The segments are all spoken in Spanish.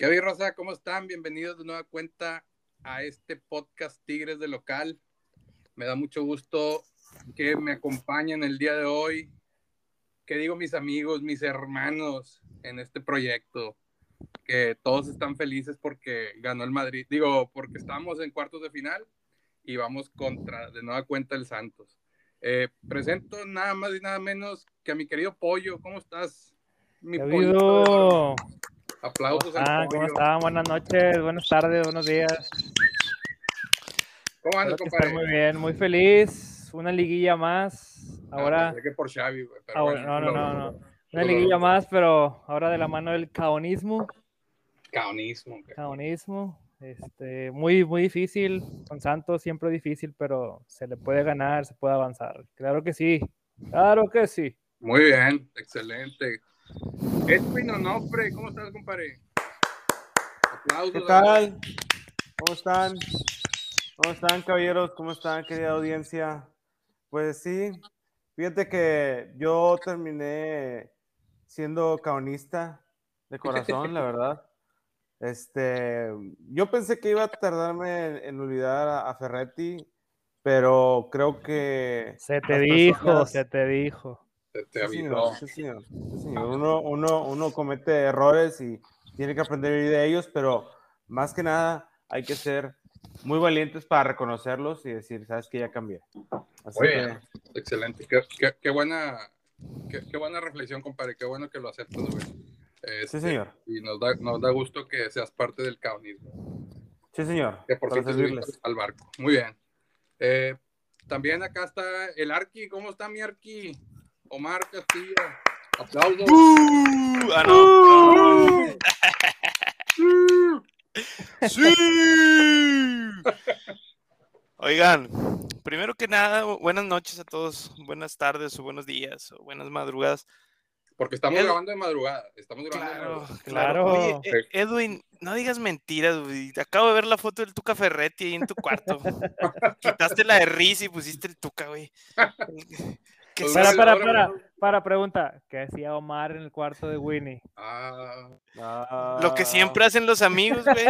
¿Qué hay, Rosa? ¿Cómo están? Bienvenidos de nueva cuenta a este podcast Tigres de Local. Me da mucho gusto que me acompañen el día de hoy. ¿Qué digo mis amigos, mis hermanos en este proyecto? Que todos están felices porque ganó el Madrid. Digo, porque estamos en cuartos de final y vamos contra de nueva cuenta el Santos. Eh, presento nada más y nada menos que a mi querido Pollo. ¿Cómo estás? Mi pollo. Aplausos. Ah, ¿Cómo están? Buenas noches, buenas tardes, buenos días. ¿Cómo andas, compadre? muy bien, muy feliz. Una liguilla más. Ah, ahora. que por Xavi, güey. no, no, no, no. Una liguilla más, pero ahora de la mano del caonismo. Caonismo. Caonismo. Este, muy, muy difícil. Con Santos siempre difícil, pero se le puede ganar, se puede avanzar. Claro que sí. Claro que sí. Muy bien, excelente. Edwin Onofre, ¿cómo estás, compadre? Aplausos. ¿Qué tal? ¿Cómo están? ¿Cómo están, caballeros? ¿Cómo están, querida audiencia? Pues sí, fíjate que yo terminé siendo caonista de corazón, la verdad. Este, yo pensé que iba a tardarme en, olvidar a, Ferretti, pero creo que... Se te dijo, se te dijo. Uno, uno, uno comete errores y tiene que aprender de ellos, pero más que nada hay que ser muy valientes para reconocerlos y decir, sabes que ya cambié. excelente. Qué, qué, qué buena, qué, qué, buena reflexión, compadre. Qué bueno que lo aceptas, güey. sí, señor. Y nos da, nos da gusto que seas parte del caonismo. Sí, señor. Que por cierto al barco. Muy bien. Eh, también acá está el Arqui. ¿Cómo está mi Arqui? Omar Castillo. Aplausos. Uh, ah, no. Uh. sí. Oigan, primero que nada, buenas noches a todos, buenas tardes o buenos días o buenas madrugadas. Porque estamos grabando de madrugada. Estamos grabando claro, Claro. Eh, Edwin, no digas mentiras, Acabo de ver la foto del Tuca Ferretti ahí en tu cuarto. Quitaste la de Riz y pusiste el Tuca, güey. para, para, para, para, pregunta. ¿Qué hacía Omar en el cuarto de Winnie? Ah. Lo que siempre hacen los amigos, güey.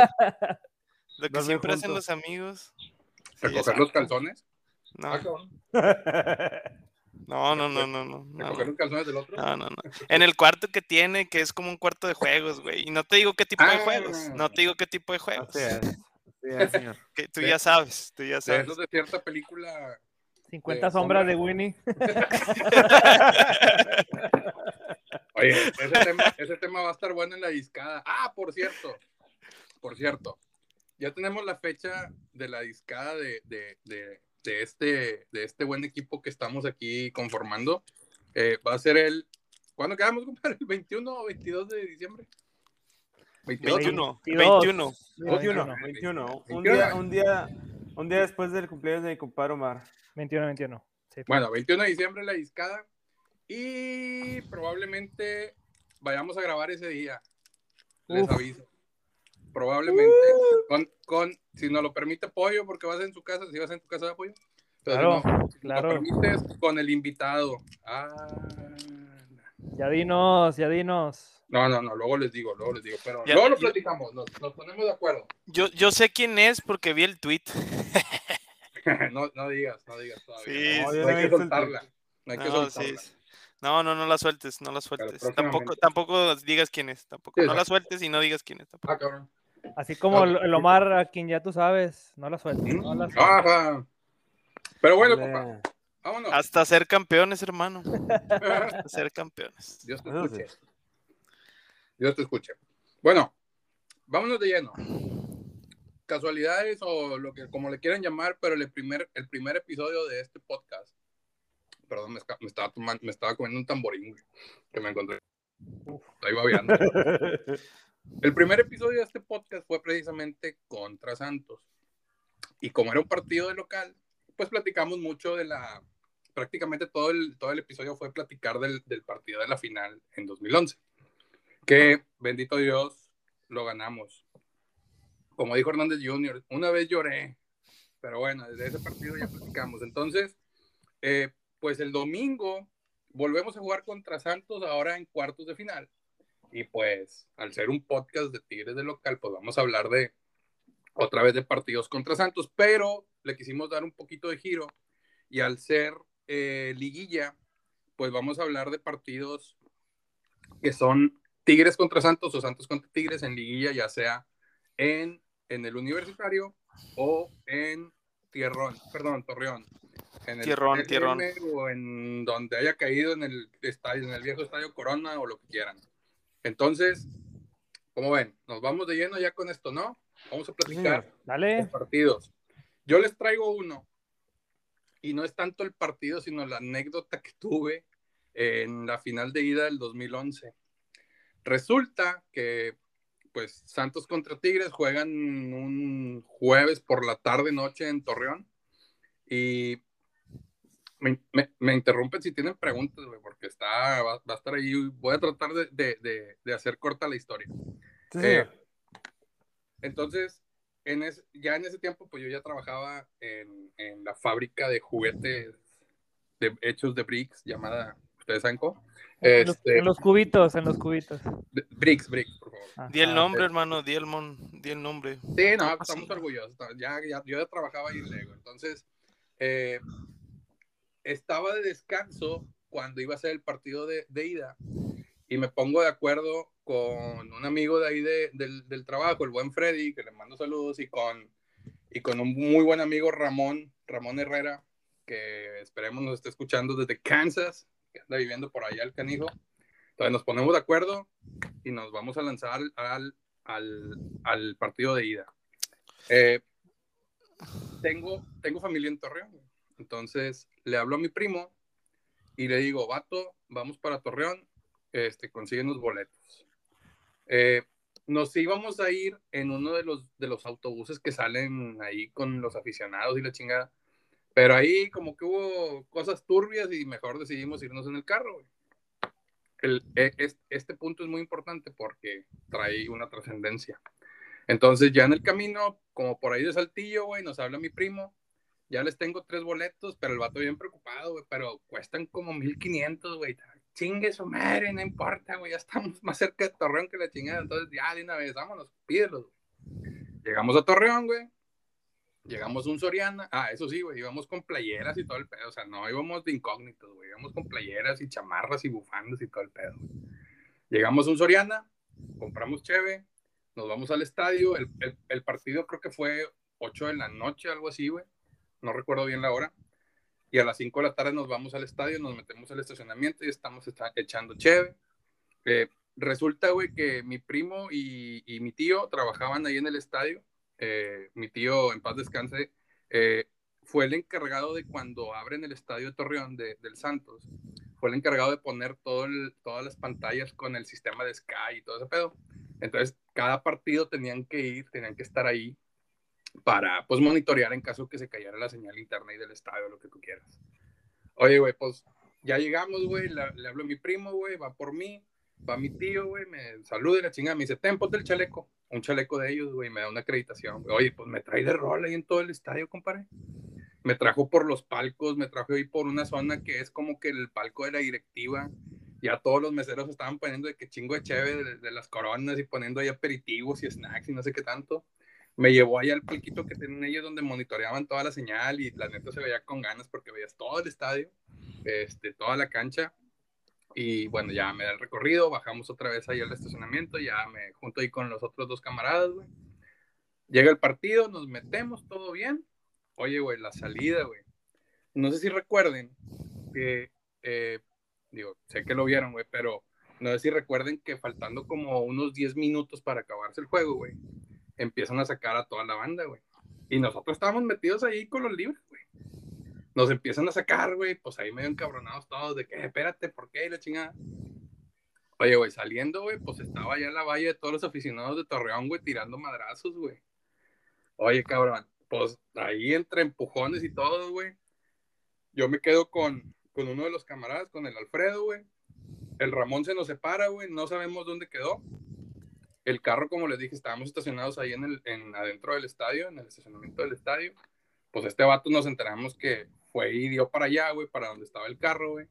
Lo que siempre hacen los amigos. ¿Recoger los calzones? No. No, no, no, no, no. ¿Recoger los calzones del otro? No, no, no. En el cuarto que tiene, que es como un cuarto de juegos, güey. Y no te digo qué tipo de juegos. No te digo qué tipo de juegos. señor. Que tú ya sabes, tú ya sabes. De de cierta película 50 sombras de Winnie. Oye, ese tema, va a estar bueno en la discada. Ah, por cierto, por cierto, ya tenemos la fecha de la discada de, este, de este buen equipo que estamos aquí conformando. Eh, va a ser el. ¿Cuándo quedamos, compadre? ¿El 21 o 22 de diciembre? 21. 21. 21. 21. Un día, un día, un día después del cumpleaños de mi compadre Omar. 21, 21. Bueno, 21 de diciembre la discada. Y probablemente vayamos a grabar ese día. Les aviso. Probablemente. Uh. Con, con, si nos lo permite Pollo, porque vas en su casa, si vas en tu casa de apoyo. claro, claro. Lo permites con el invitado. Ah. Ya dinos, ya dinos. No, no, no, luego les digo, luego les digo, pero luego lo platicamos, nos, nos, ponemos de acuerdo. Yo, yo sé quién es porque vi el tweet. no, no digas, no digas todavía. Sí, no, hay que soltarla. No hay que soltarla. No, no, no la sueltes, no la sueltes. Tampoco, tampoco digas quién es, tampoco. no la sueltes y no digas quién es. Tampoco. Ah, cabrón. Así como el Omar, a quien ya tú sabes, no la sueltes. No la sueltes. Pero bueno, papá. Vámonos. Hasta ser campeones, hermano. Hasta ser campeones. Dios te escuche. Dios te escuche. Bueno, vámonos de lleno casualidades o lo que como le quieran llamar, pero el primer, el primer episodio de este podcast, perdón, me, me estaba, tomando, me estaba comiendo un tamborín que me encontré. ahí va viendo. el primer episodio de este podcast fue precisamente contra Santos. Y como era un partido de local, pues platicamos mucho de la, prácticamente todo el, todo el episodio fue platicar del, del partido de la final en 2011. Que, bendito Dios, lo ganamos como dijo Hernández Jr., una vez lloré, pero bueno, desde ese partido ya platicamos. Entonces, eh, pues el domingo volvemos a jugar contra Santos ahora en cuartos de final. Y pues, al ser un podcast de Tigres de local, pues vamos a hablar de otra vez de partidos contra Santos, pero le quisimos dar un poquito de giro y al ser eh, liguilla, pues vamos a hablar de partidos que son Tigres contra Santos o Santos contra Tigres en liguilla, ya sea en, en el universitario o en Tierrón, perdón, Torreón. En el Tierrón, Tierrón. O en donde haya caído en el estadio, en el viejo estadio Corona o lo que quieran. Entonces, como ven, nos vamos de lleno ya con esto, ¿no? Vamos a platicar Dale. los partidos. Yo les traigo uno, y no es tanto el partido, sino la anécdota que tuve en la final de ida del 2011. Resulta que, pues, Santos contra Tigres juegan un jueves por la tarde, noche en Torreón, y me, me, me interrumpen si tienen preguntas, güey, porque está, va, va, a estar ahí. Voy a tratar de, de, de, de hacer corta la historia. Sí, Eh, entonces, en es, ya en ese tiempo, pues yo ya trabajaba en, en la fábrica de juguetes de, hechos de bricks llamada, ¿ustedes saben cómo? En los, Este, en los cubitos, en los cubitos. de- bricks, bricks, por favor. Ah, Di el Ah, nombre, sí. hermano, di el, mon, di el nombre. Sí, no, Ah, estamos sí. orgullosos. Ya, ya, yo ya trabajaba ahí en Lego. Entonces, eh, estaba de descanso cuando iba a ser el partido de, de ida y me pongo de acuerdo con un amigo de ahí de- del, del trabajo, el buen Freddy, que le mando saludos, y con, y con un muy buen amigo Ramón, Ramón Herrera, que esperemos nos esté escuchando desde Kansas, que anda viviendo por allá el canijo. Entonces nos ponemos de acuerdo y nos vamos a lanzar al, al, al, partido de ida. Eh, tengo, tengo familia en Torreón, entonces le hablo a mi primo y le digo, vato, vamos para Torreón, este, consiguen los boletos. Eh, nos íbamos a ir en uno de los, de los autobuses que salen ahí con los aficionados y la chingada, pero ahí como que hubo cosas turbias y mejor decidimos irnos en el carro. El, e- es- este punto es muy importante porque trae una trascendencia. Entonces ya en el camino, como por ahí de Saltillo, güey, nos habla mi primo. Ya les tengo tres boletos, pero el vato bien preocupado, güey, pero cuestan como 1500, güey. Chingue su madre, no importa, güey, ya estamos más cerca de Torreón que la chingada. Entonces ya de una vez, vámonos, pídelos. Llegamos a Torreón, güey. Llegamos a un Soriana. Ah, eso sí, güey, íbamos con playeras y todo el pedo. O sea, no íbamos de incógnitos, güey. Íbamos con playeras y chamarras y bufandas y todo el pedo. güey. Llegamos a un Soriana, compramos cheve, nos vamos al estadio. El, el, el partido creo que fue 8 de la noche, algo así, güey. No recuerdo bien la hora. Y a las 5 de la tarde nos vamos al estadio, nos metemos al estacionamiento y estamos esta- echando cheve. Eh, resulta, güey, que mi primo y, y mi tío trabajaban ahí en el estadio. Eh, mi tío, en paz descanse, eh, fue el encargado de cuando abren el estadio de Torreón de- del Santos, fue el encargado de poner todas las pantallas con el sistema de Sky y todo ese pedo. Entonces, cada partido tenían que ir, tenían que estar ahí para, pues, monitorear en caso que se cayera la señal internet del estadio, lo que tú quieras. Oye, güey, pues, ya llegamos, güey, le, le hablo a mi primo, güey, va por mí, va mi tío, güey, me saluda y la chingada, me dice, ten, ponte el chaleco, un chaleco de ellos, güey, me da una acreditación. Oye, pues, me trae de rol ahí en todo el estadio, compadre. Me trajo por los palcos, me trajo ahí por una zona que es como que el palco de la directiva, ya todos los meseros estaban poniendo de que chingo de cheve de, de las coronas y poniendo ahí aperitivos y snacks y no sé qué tanto. Me llevó allá al palquito que tienen ellos donde monitoreaban toda la señal y la neta se veía con ganas porque veías todo el estadio, este, toda la cancha. Y bueno, ya me da el recorrido, bajamos otra vez ahí al estacionamiento, ya me junto ahí con los otros dos camaradas, güey. Llega el partido, nos metemos, todo bien. Oye, güey, la salida, güey. No sé si recuerden que, eh, digo, sé que lo vieron, güey, pero no sé si recuerden que faltando como unos 10 minutos para acabarse el juego, güey, empiezan a sacar a toda la banda, güey. Y nosotros estábamos metidos ahí con los libres, güey. Nos empiezan a sacar, güey, pues ahí medio encabronados todos de que, "Eh, espérate, ¿por qué? Y la chingada. Oye, güey, saliendo, güey, pues estaba ya la valla de todos los aficionados de Torreón, güey, tirando madrazos, güey. Oye, cabrón, pues ahí entre empujones y todo, güey. Yo me quedo con, con uno de los camaradas, con el Alfredo, güey. El Ramón se nos separa, güey, no sabemos dónde quedó. El carro, como les dije, estábamos estacionados ahí en el, en, adentro del estadio, en el estacionamiento del estadio. Pues este vato nos enteramos que fue y dio para allá, güey, para donde estaba el carro, güey.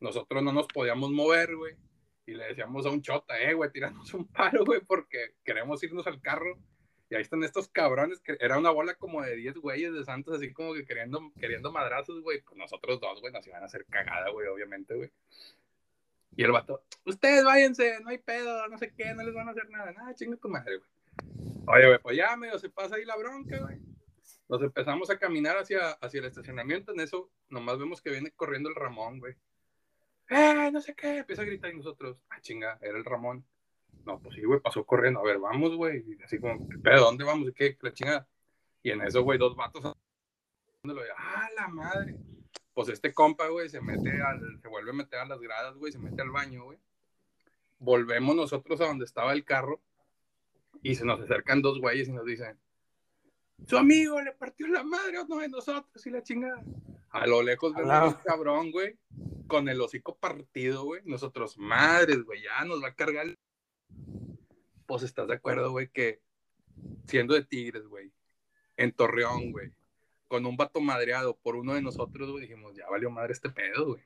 Nosotros no nos podíamos mover, güey. y le decíamos a un chota, eh, güey, tiramos un paro, güey, porque queremos irnos al carro. Y ahí están estos cabrones, que era una bola como de 10 güeyes de Santos, así como que queriendo, queriendo madrazos, güey. Pues nosotros dos, güey, nos iban a hacer cagada, güey, obviamente, güey. Y el vato, ustedes váyanse, no hay pedo, no sé qué, no les van a hacer nada, nada, chinga tu madre, güey. Oye, güey, pues ya medio se pasa ahí la bronca, güey. Nos empezamos a caminar hacia, hacia el estacionamiento, en eso nomás vemos que viene corriendo el Ramón, güey. ¡Eh, no sé qué! Empieza a gritar y nosotros, ah, chinga, era el Ramón. No, pues sí, güey, pasó corriendo. A ver, vamos, güey. Así como, ¿pero dónde vamos? ¿Qué? La chingada. Y en eso, güey, dos vatos. ¡Ah, la madre! Pues este compa, güey, se mete al, se vuelve a meter a las gradas, güey, se mete al baño, güey. Volvemos nosotros a donde estaba el carro y se nos acercan dos güeyes y nos dicen, su amigo le partió la madre a uno de nosotros y la chingada. A lo lejos vemos un cabrón, güey, con el hocico partido, güey. Nosotros, madres, güey, ya nos va a cargar. Pues estás de acuerdo, güey, que siendo de Tigres, güey, en Torreón, güey, con un vato madreado por uno de nosotros, güey, dijimos, ya valió madre este pedo, güey.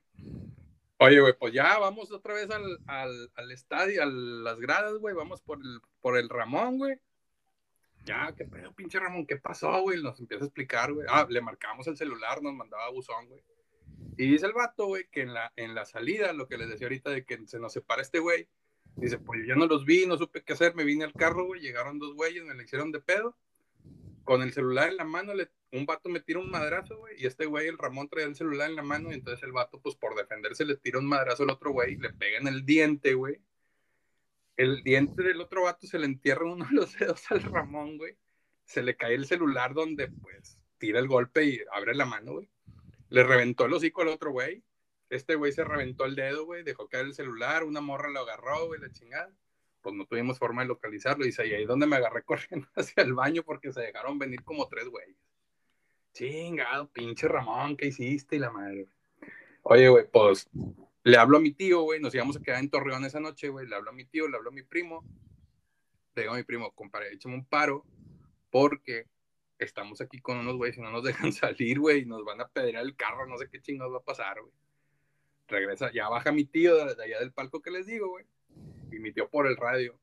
Oye, güey, pues ya vamos otra vez al, al, al estadio, a las gradas, güey, vamos por el, por el Ramón, güey ya, qué pedo, pinche Ramón, ¿qué pasó, güey? Nos empieza a explicar, güey. Ah, le marcamos el celular, nos mandaba buzón, güey. Y dice el vato, güey, que en la, en la salida, lo que les decía ahorita de que se nos separa este güey, dice, pues yo ya no los vi, no supe qué hacer, me vine al carro, güey, llegaron dos güeyes, me le hicieron de pedo. Con el celular en la mano, le, un vato me tira un madrazo, güey, y este güey, el Ramón, traía el celular en la mano, y entonces el vato, pues por defenderse, le tira un madrazo al otro güey, le pega en el diente, güey el diente del otro vato se le entierra uno de los dedos al Ramón, güey. Se le cae el celular donde, pues, tira el golpe y abre la mano, güey. Le reventó el hocico al otro güey. Este güey se reventó el dedo, güey, dejó caer el celular, una morra lo agarró, güey, la chingada. Pues no tuvimos forma de localizarlo. Y ahí donde me agarré corriendo hacia el baño porque se dejaron venir como tres güeyes. Chingado, pinche Ramón, ¿qué hiciste? Y la madre, Oye, güey, pues le hablo a mi tío, güey, nos íbamos a quedar en Torreón esa noche, güey, le hablo a mi tío, le hablo a mi primo, le digo a mi primo, compadre, échame un paro, porque estamos aquí con unos güeyes y no nos dejan salir, güey, y nos van a pedrear el carro, no sé qué chingados va a pasar, güey. Regresa, ya baja mi tío de, allá del palco que les digo, güey, y mi tío por el radio.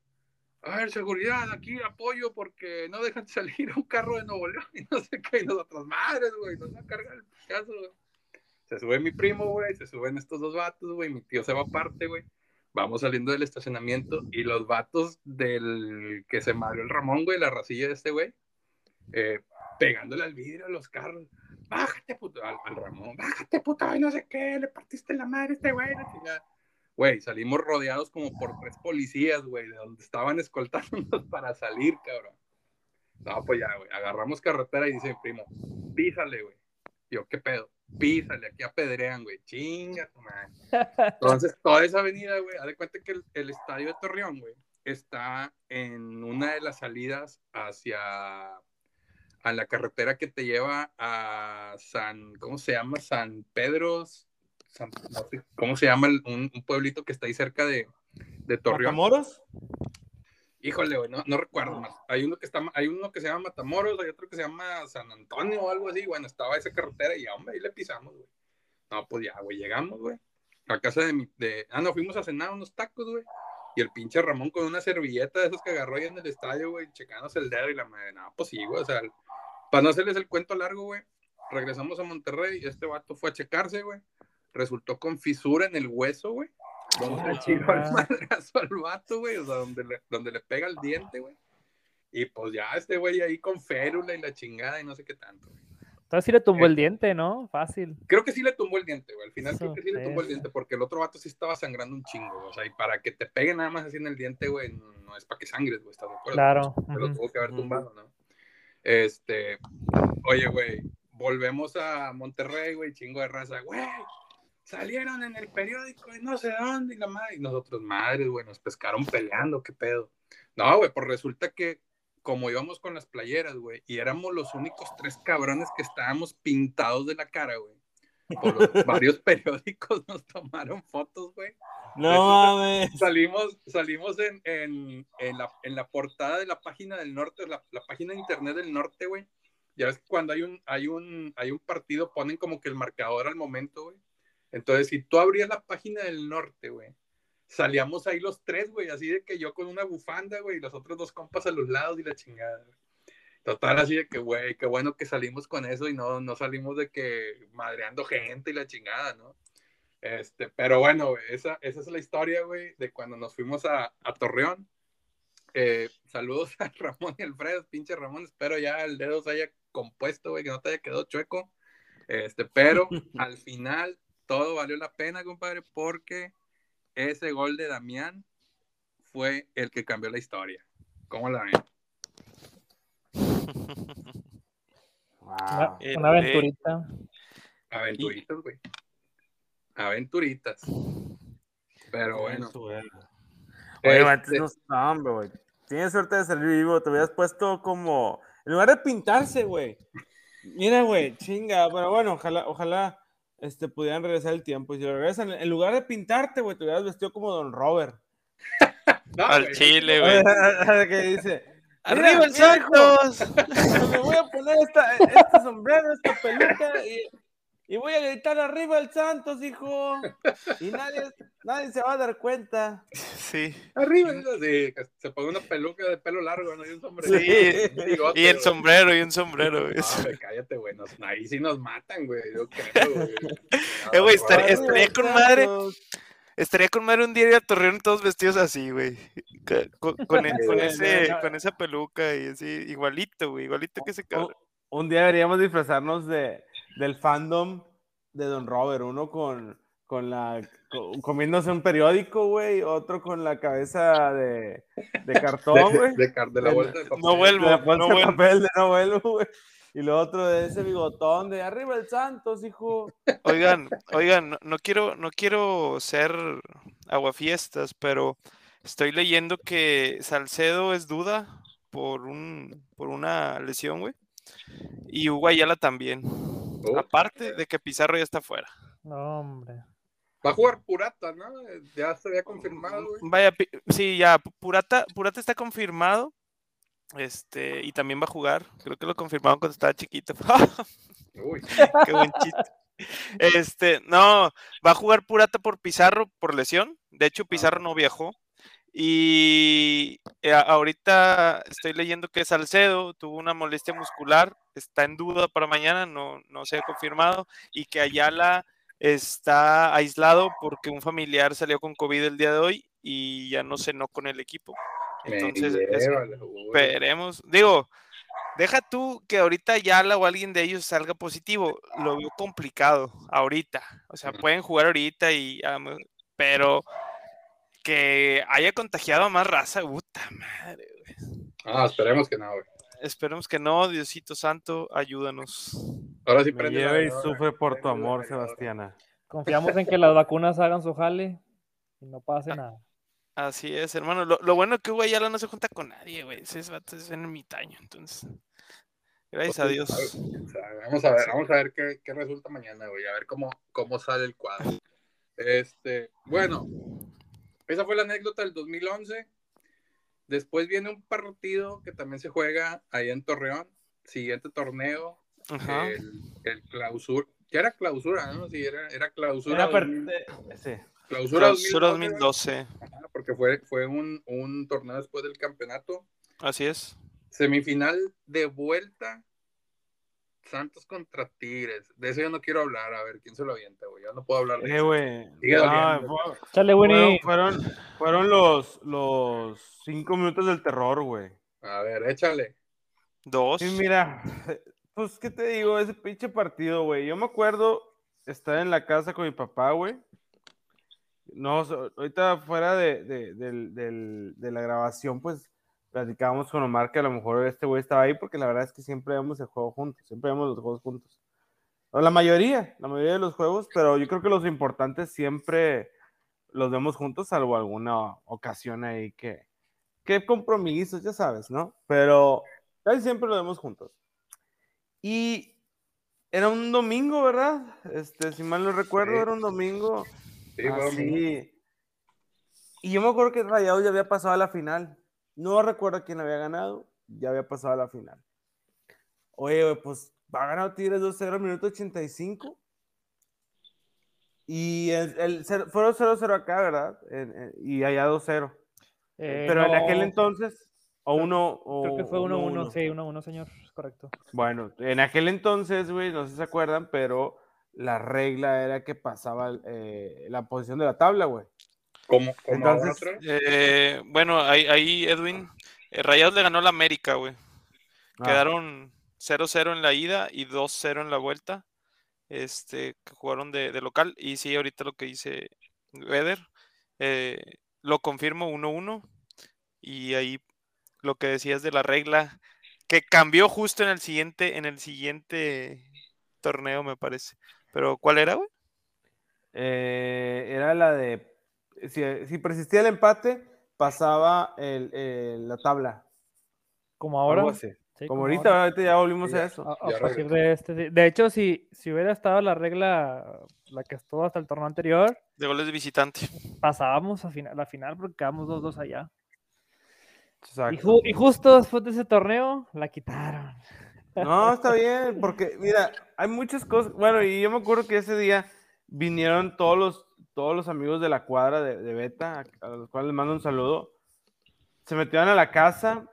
A ver, seguridad, aquí apoyo porque no dejan salir un carro de Nuevo León y no sé qué, y nosotros, madres, güey, nos va a cargar el caso, güey. Se sube mi primo, güey, se suben estos dos vatos, güey, mi tío se va aparte, güey. Vamos saliendo del estacionamiento y los vatos del que se madrió el Ramón, güey, la racilla de este güey, eh, pegándole al vidrio a los carros. Bájate, puto, al, Ramón, bájate, puto, y no sé qué, le partiste la madre a este güey, Güey, salimos rodeados como por tres policías, güey, de donde estaban escoltándonos para salir, cabrón. No, pues ya, güey, agarramos carretera y dice mi primo, písale, güey. Yo, ¿qué pedo? Písale, aquí apedrean, güey, chinga tu madre. Entonces, toda esa avenida, güey, haz de cuenta que el, estadio de Torreón, güey, está en una de las salidas hacia a la carretera que te lleva a San, ¿cómo se llama? San Pedro, ¿cómo se llama? Un, pueblito que está ahí cerca de, de Torreón. ¿Matamoros? Híjole, güey, no, no, recuerdo más. Hay uno que está, hay uno que se llama Matamoros, hay otro que se llama San Antonio o algo así. Bueno, estaba esa carretera y hombre, ahí le pisamos, güey. No, pues ya, güey, llegamos, güey. A casa de mi, de, ah, no, fuimos a cenar unos tacos, güey. Y el pinche Ramón con una servilleta de esos que agarró ahí en el estadio, güey, checándose el dedo y la madre, no, pues sí, güey, o sea, para no hacerles el cuento largo, güey, regresamos a Monterrey y este vato fue a checarse, güey. Resultó con fisura en el hueso, güey donde el madrazo al vato, güey, o sea, donde le, donde le pega el diente, güey. Y pues ya este güey ahí con férula y la chingada y no sé qué tanto, güey. Entonces sí le tumbó el eh, diente, ¿no? Fácil. Creo que sí le tumbó el diente, güey. Al final creo que sí le tumbó el diente porque el otro vato sí estaba sangrando un chingo, O sea, y para que te pegue nada más así en el diente, güey, no es para que sangres, güey, ¿estás de acuerdo? Claro. Lo tuvo que haber tumbado, ¿no? Este, oye, güey, volvemos a Monterrey, güey, chingo de raza, güey salieron en el periódico y no sé dónde, y la madre, y nosotros, madres, güey, nos pescaron peleando, qué pedo. No, güey, pues resulta que como íbamos con las playeras, güey, y éramos los únicos tres cabrones que estábamos pintados de la cara, güey. Por los varios periódicos nos tomaron fotos, güey. No mames. Salimos, salimos en, en, en, la, en, la, portada de la página del norte, la, la página de internet del norte, güey. Ya ves que cuando hay un, hay un, hay un partido ponen como que el marcador al momento, güey. Entonces, si tú abrías la página del norte, güey, salíamos ahí los tres, güey, así de que yo con una bufanda, güey, y los otros dos compas a los lados y la chingada. Total, así de que, güey, qué bueno que salimos con eso y no, no salimos de que madreando gente y la chingada, ¿no? Este, pero bueno, esa, esa es la historia, güey, de cuando nos fuimos a, a Torreón. Eh, saludos a Ramón y Alfredo, pinche Ramón, espero ya el dedo se haya compuesto, güey, que no te haya quedado chueco. Este, pero al final todo valió la pena, compadre, porque ese gol de Damián fue el que cambió la historia. ¿Cómo la ven? Una, una aventurita. Aventuritas, güey. Aventuritas. Pero bueno. Oye, Este, no, hombre, güey. Tienes suerte de salir vivo, te hubieras puesto como. En lugar de pintarse, güey. Mira, güey, chinga. Pero bueno, ojalá, ojalá este, pudieran regresar el tiempo. Y si lo regresan, en lugar de pintarte, güey, te hubieras vestido como Don Robert. no, Al güey, chile, güey. que dice. ¡Arriba el Santos! Me voy a poner esta, este sombrero, esta peluca y, y voy a gritar arriba el Santos, hijo. Y nadie, nadie se va a dar cuenta. Sí. Arriba, sí, se pone una peluca de pelo largo, ¿no? Y un sombrero. Sí, Un bigote, Y el güey. sombrero, y un sombrero. güey. No, güey, cállate, güey. nos- ahí sí nos matan, güey. Yo creo, güey. Eh, güey, estaría- con madre. Estaría con madre un día ir a Torreón todos vestidos así, güey. Con, con e- con ese, con esa peluca y así, igualito, güey, igualito que ese Un, cabrón. un día deberíamos disfrazarnos de, del fandom de Don Robert. Uno con, con la co- comiéndose un periódico, güey. Otro con la cabeza de, de cartón, güey. de, car- de la bolsa de papel. No vuelvo, De la no vuelvo. papel de no vuelvo, güey. Y lo otro de ese bigotón de arriba el Santos, hijo. Oigan, oigan, no, no quiero, no quiero ser aguafiestas, pero estoy leyendo que Salcedo es duda por un, por una lesión, güey. Y Hugo Ayala también. Oh, Aparte de que Pizarro ya está fuera. No, hombre. Va a jugar Purata, ¿no? Ya se había confirmado, güey. Vaya, sí, ya, Pu- Purata, Purata está confirmado. Este, y también va a jugar. Creo que lo confirmaron cuando estaba chiquito. Uy, Qué buen chiste. Este, no, va a jugar Purata por Pizarro por lesión. De hecho, Pizarro no viajó. Y eh, ahorita estoy leyendo que Salcedo tuvo una molestia muscular, está en duda para mañana, no, no se ha confirmado, y que Ayala está aislado porque un familiar salió con COVID el día de hoy y ya no cenó con el equipo. Entonces. Esperemos. Digo, deja tú que ahorita Ayala o alguien de ellos salga positivo. Lo veo complicado ahorita. O sea, pueden jugar ahorita y pero que haya contagiado a más raza, puta madre. güey. Ah, esperemos que no, güey. Esperemos que no, Diosito Santo, ayúdanos. Ahora sí Me prende lleva y sufre por tu amor. Sebastiana. Confiamos en que las vacunas hagan su jale y no pase nada. Así es, hermano. Lo, lo bueno es que Hugo Ayala no se junta con nadie, güey. Ese es en ermitaño, entonces. Gracias a Dios. Vamos a ver, vamos a ver qué, qué resulta mañana, güey. A ver cómo, cómo sale el cuadro. Este, bueno, esa fue la anécdota del 2011. Después viene un partido que también se juega ahí en Torreón. Siguiente torneo, Ajá. el, el clausura. Ya era clausura, ¿no? Sí, era, era clausura. Era per- 2000 sí. clausura, Clausura 2012, 2012. ajá, porque fue, fue un, un torneo después del campeonato. Así es. Semifinal de vuelta. Santos contra Tigres. De eso yo no quiero hablar. A ver, ¿quién se lo avienta, güey? Yo no puedo hablar de Eh, eso. güey. Sigue Ah, doliendo. fue- Chale, fueron, fueron, fueron los, los cinco minutos del terror, güey. A ver, échale. Dos. Sí, mira, pues, ¿qué te digo? Ese pinche partido, güey. Yo me acuerdo estar en la casa con mi papá, güey. No, ahorita fuera de, de, del- del- de la grabación, pues platicábamos con Omar que a lo mejor este güey estaba ahí porque la verdad es que siempre vemos el juego juntos, siempre vemos los juegos juntos. O la mayoría, la mayoría de los juegos, pero yo creo que los importantes siempre los vemos juntos, salvo alguna ocasión ahí que, que compromisos, ya sabes, ¿no? Pero casi siempre lo vemos juntos. Y era un domingo, ¿verdad? Este, si mal no recuerdo, Sí. era un domingo. Sí, así. Y yo me acuerdo que Rayados ya había pasado a la final. No recuerdo quién había ganado, ya había pasado a la final. Oye, pues va a ganar Tigres 2-0 al minuto 85. Y el, el cero- fueron 0-0 acá, ¿verdad? En- en- y allá 2-0. Eh, Pero en no, aquel entonces, o uno. Creo que o fue 1-1, uno, sí, 1-1, señor, correcto. Bueno, en aquel entonces, güey, no sé si se acuerdan, pero la regla era que pasaba eh, la posición de la tabla, güey. Como, como Entonces. Eh, bueno, ahí, ahí Edwin, eh, Rayados le ganó la América, güey. Ah, Quedaron 0-0 en la ida y 2-0 en la vuelta. Este, que jugaron de, de local. Y sí, ahorita lo que dice Weder, eh, lo confirmo 1-1. Y ahí lo que decías de la regla, que cambió justo en el siguiente, en el siguiente torneo, me parece. Pero, ¿cuál era, güey? eh, era la de. Si, si persistía el empate, pasaba el, el- la tabla. Como ahora. Sí, Como como ahorita, ahora. ahorita ya volvimos a eso. A, partir de este. sí. De hecho, si, si hubiera estado la regla, la que estuvo hasta el torneo anterior, De goles de visitante. pasábamos a, fina- a la final porque quedamos 2-2 allá. Y, Exacto. ju- y justo después de ese torneo, la quitaron. No, está bien, porque mira, hay muchas cosas. Bueno, y yo me acuerdo que ese día vinieron todos los, todos los amigos de la cuadra de, Beta, a, los cuales les mando un saludo. Se metieron a la casa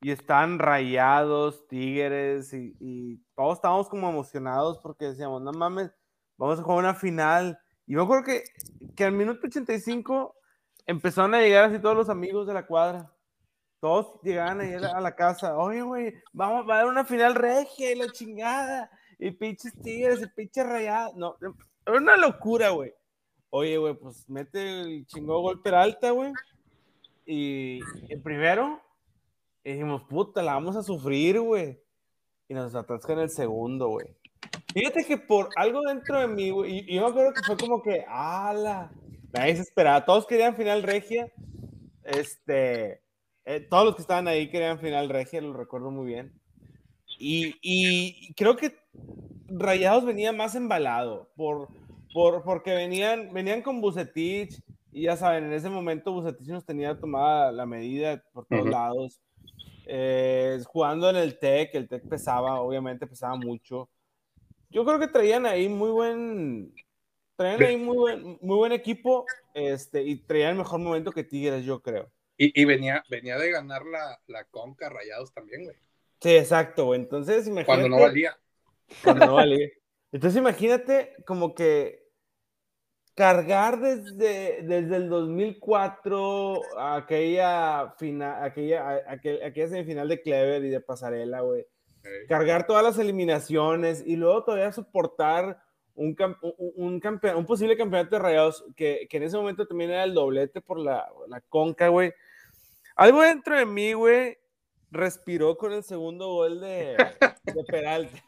y estaban rayados, tigres, y, todos estábamos como emocionados porque decíamos, no mames, vamos a jugar una final. Y me acuerdo que, que al minuto 85 empezaron a llegar así todos los amigos de la cuadra. Todos llegaban ahí a la, casa. Oye, güey, vamos a dar una final regia y la chingada. Y pinches tigres, y pinches rayados. No, era una locura, güey. Oye, güey, pues mete el chingón gol Peralta, güey. Y el primero, y dijimos, puta, la vamos a sufrir, güey. Y nos atascan el segundo, güey. Fíjate que por algo dentro de mí, güey, y yo me acuerdo que fue como que, ala, nadie se esperaba. Todos querían final regia. Este, eh, todos los que estaban ahí querían final regia, lo recuerdo muy bien. Y, y creo que Rayados venía más embalado por, por, porque venían, venían con Bucetich y ya saben, en ese momento Bucetich nos tenía tomada la medida por todos lados. Eh, jugando en el TEC, el TEC pesaba, obviamente pesaba mucho. Yo creo que traían ahí muy buen, traían ahí muy buen, muy buen equipo este, y traían el mejor momento que Tigres, yo creo. Y, y venía, venía de ganar la, la Conca Rayados también, güey. Sí, exacto, güey. Entonces, imagínate. Cuando no valía. Cuando no valía. Entonces, imagínate como que cargar desde, desde el 2004 a aquella, final, aquella, a- aquel- aquella semifinal de Clever y de Pasarela, güey. Eh, Cargar todas las eliminaciones y luego todavía soportar un, un, un un posible campeonato de rayados que, que en ese momento también era el doblete por la, la conca, güey. Algo dentro de mí, güey, respiró con el segundo gol de, de Peralta.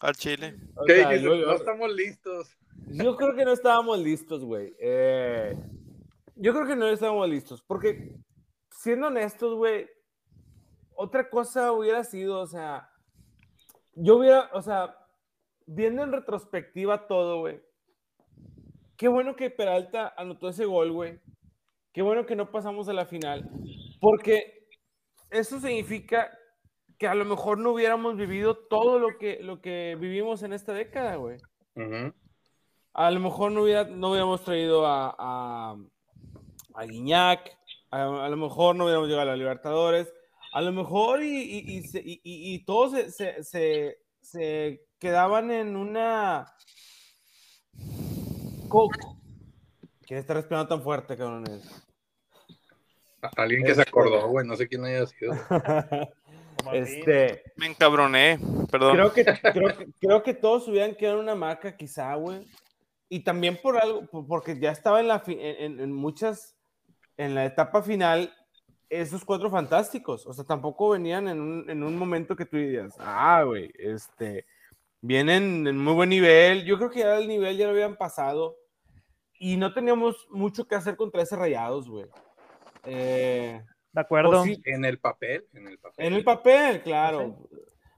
Al Chile. O ¿Qué sea, yo- No estamos listos. yo creo que no estábamos listos, güey. Eh, yo creo que no estábamos listos, porque siendo honestos, güey, otra cosa hubiera sido, o sea, yo hubiera, o sea, viendo en retrospectiva todo, güey. Qué bueno que Peralta anotó ese gol, güey. Qué bueno que no pasamos a la final, porque eso significa que a lo mejor no hubiéramos vivido todo lo que, lo que vivimos en esta década, güey. A lo mejor no, hubiera, no hubiéramos traído a, a, a Guiñac, a, a lo mejor no hubiéramos llegado a la Libertadores, a lo mejor y, y, y, todos se, se, se- se quedaban en una... ¿Quién está respirando tan fuerte, cabrones? Alguien que se acordó, güey. No sé quién haya sido. este, Me encabroné, perdón. creo que, creo, que, creo que todos hubieran quedado en una marca, quizá, güey. Y también por algo, por- porque ya estaba en, la en- en muchas, en la etapa final, esos cuatro fantásticos. O sea, tampoco venían en un, en un momento que tú dirías, ah, güey, este, vienen en muy buen nivel. Yo creo que ya el nivel ya lo habían pasado. Y no teníamos mucho que hacer contra ese rayados, güey. Eh, De acuerdo. sí, En el papel, en el papel. en el papel, claro.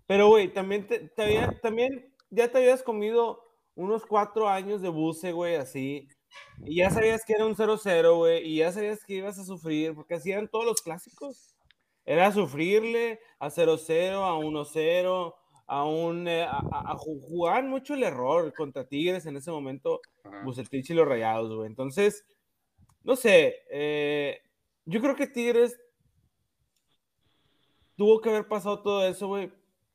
Pero, güey, también, te, te había- también ya te habías comido unos cuatro años de buce, güey, así. Y ya sabías que era un 0-0, güey. Y ya sabías que ibas a sufrir, porque así eran todos los clásicos. Era sufrirle a 0-0, a 1-0, a un eh, a, jugar mucho el error contra Tigres en ese momento, Bucetich y los Rayados, güey. Entonces, no sé, eh, yo creo que Tigres tuvo que haber pasado todo eso, güey,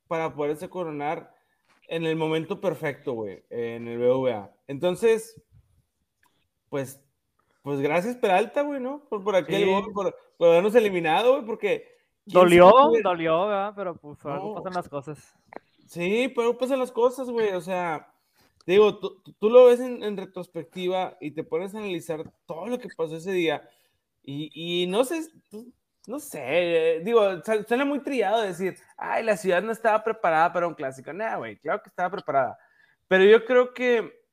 para poderse coronar en el momento perfecto, güey, en el BVA. Entonces, pues, pues gracias Peralta, güey, ¿no? Por, por aquel por, por, habernos eliminado, güey, porque... Dolió, dolió, ¿verdad? Pero pues no. pasan las cosas. Sí, pero pasan las cosas, güey. O sea, digo, tú, tú lo ves en, retrospectiva y te pones a analizar todo lo que pasó ese día. Y, no sé, no sé, digo, suena muy trillado decir, ay, la ciudad no estaba preparada para un clásico. Nah, güey, claro que estaba preparada. Pero yo creo que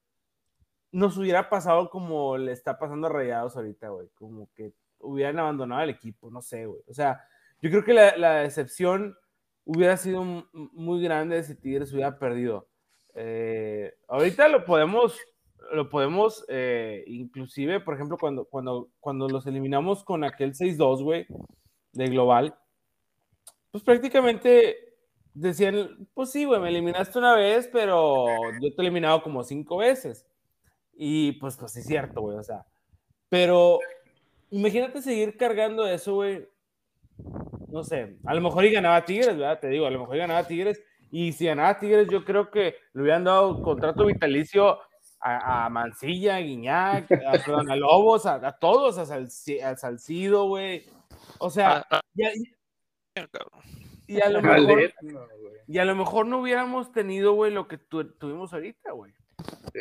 nos hubiera pasado como le está pasando a Rayados ahorita, güey. Como que hubieran abandonado el equipo, no sé, güey. O sea, yo creo que la, la decepción hubiera sido muy grande si Tigres hubiera perdido. Eh, ahorita lo podemos, lo podemos, eh, inclusive, por ejemplo, cuando, cuando, cuando los eliminamos con aquel 6-2, güey, de global, pues prácticamente decían, pues sí, güey, me eliminaste una vez, pero yo te he eliminado como cinco veces. Y pues, pues es cierto, güey, o sea, pero imagínate seguir cargando eso, güey, no sé, a lo mejor y ganaba Tigres, ¿verdad? Te digo, a lo mejor y ganaba Tigres. Y si ganaba Tigres, yo creo que le hubieran dado contrato vitalicio a, Mancilla, a Guiñac, a, Lobos, a, todos, a, Salcido, güey. O sea, y, a, lo mejor, y a lo mejor no hubiéramos tenido, güey, lo que tuvimos ahorita, güey.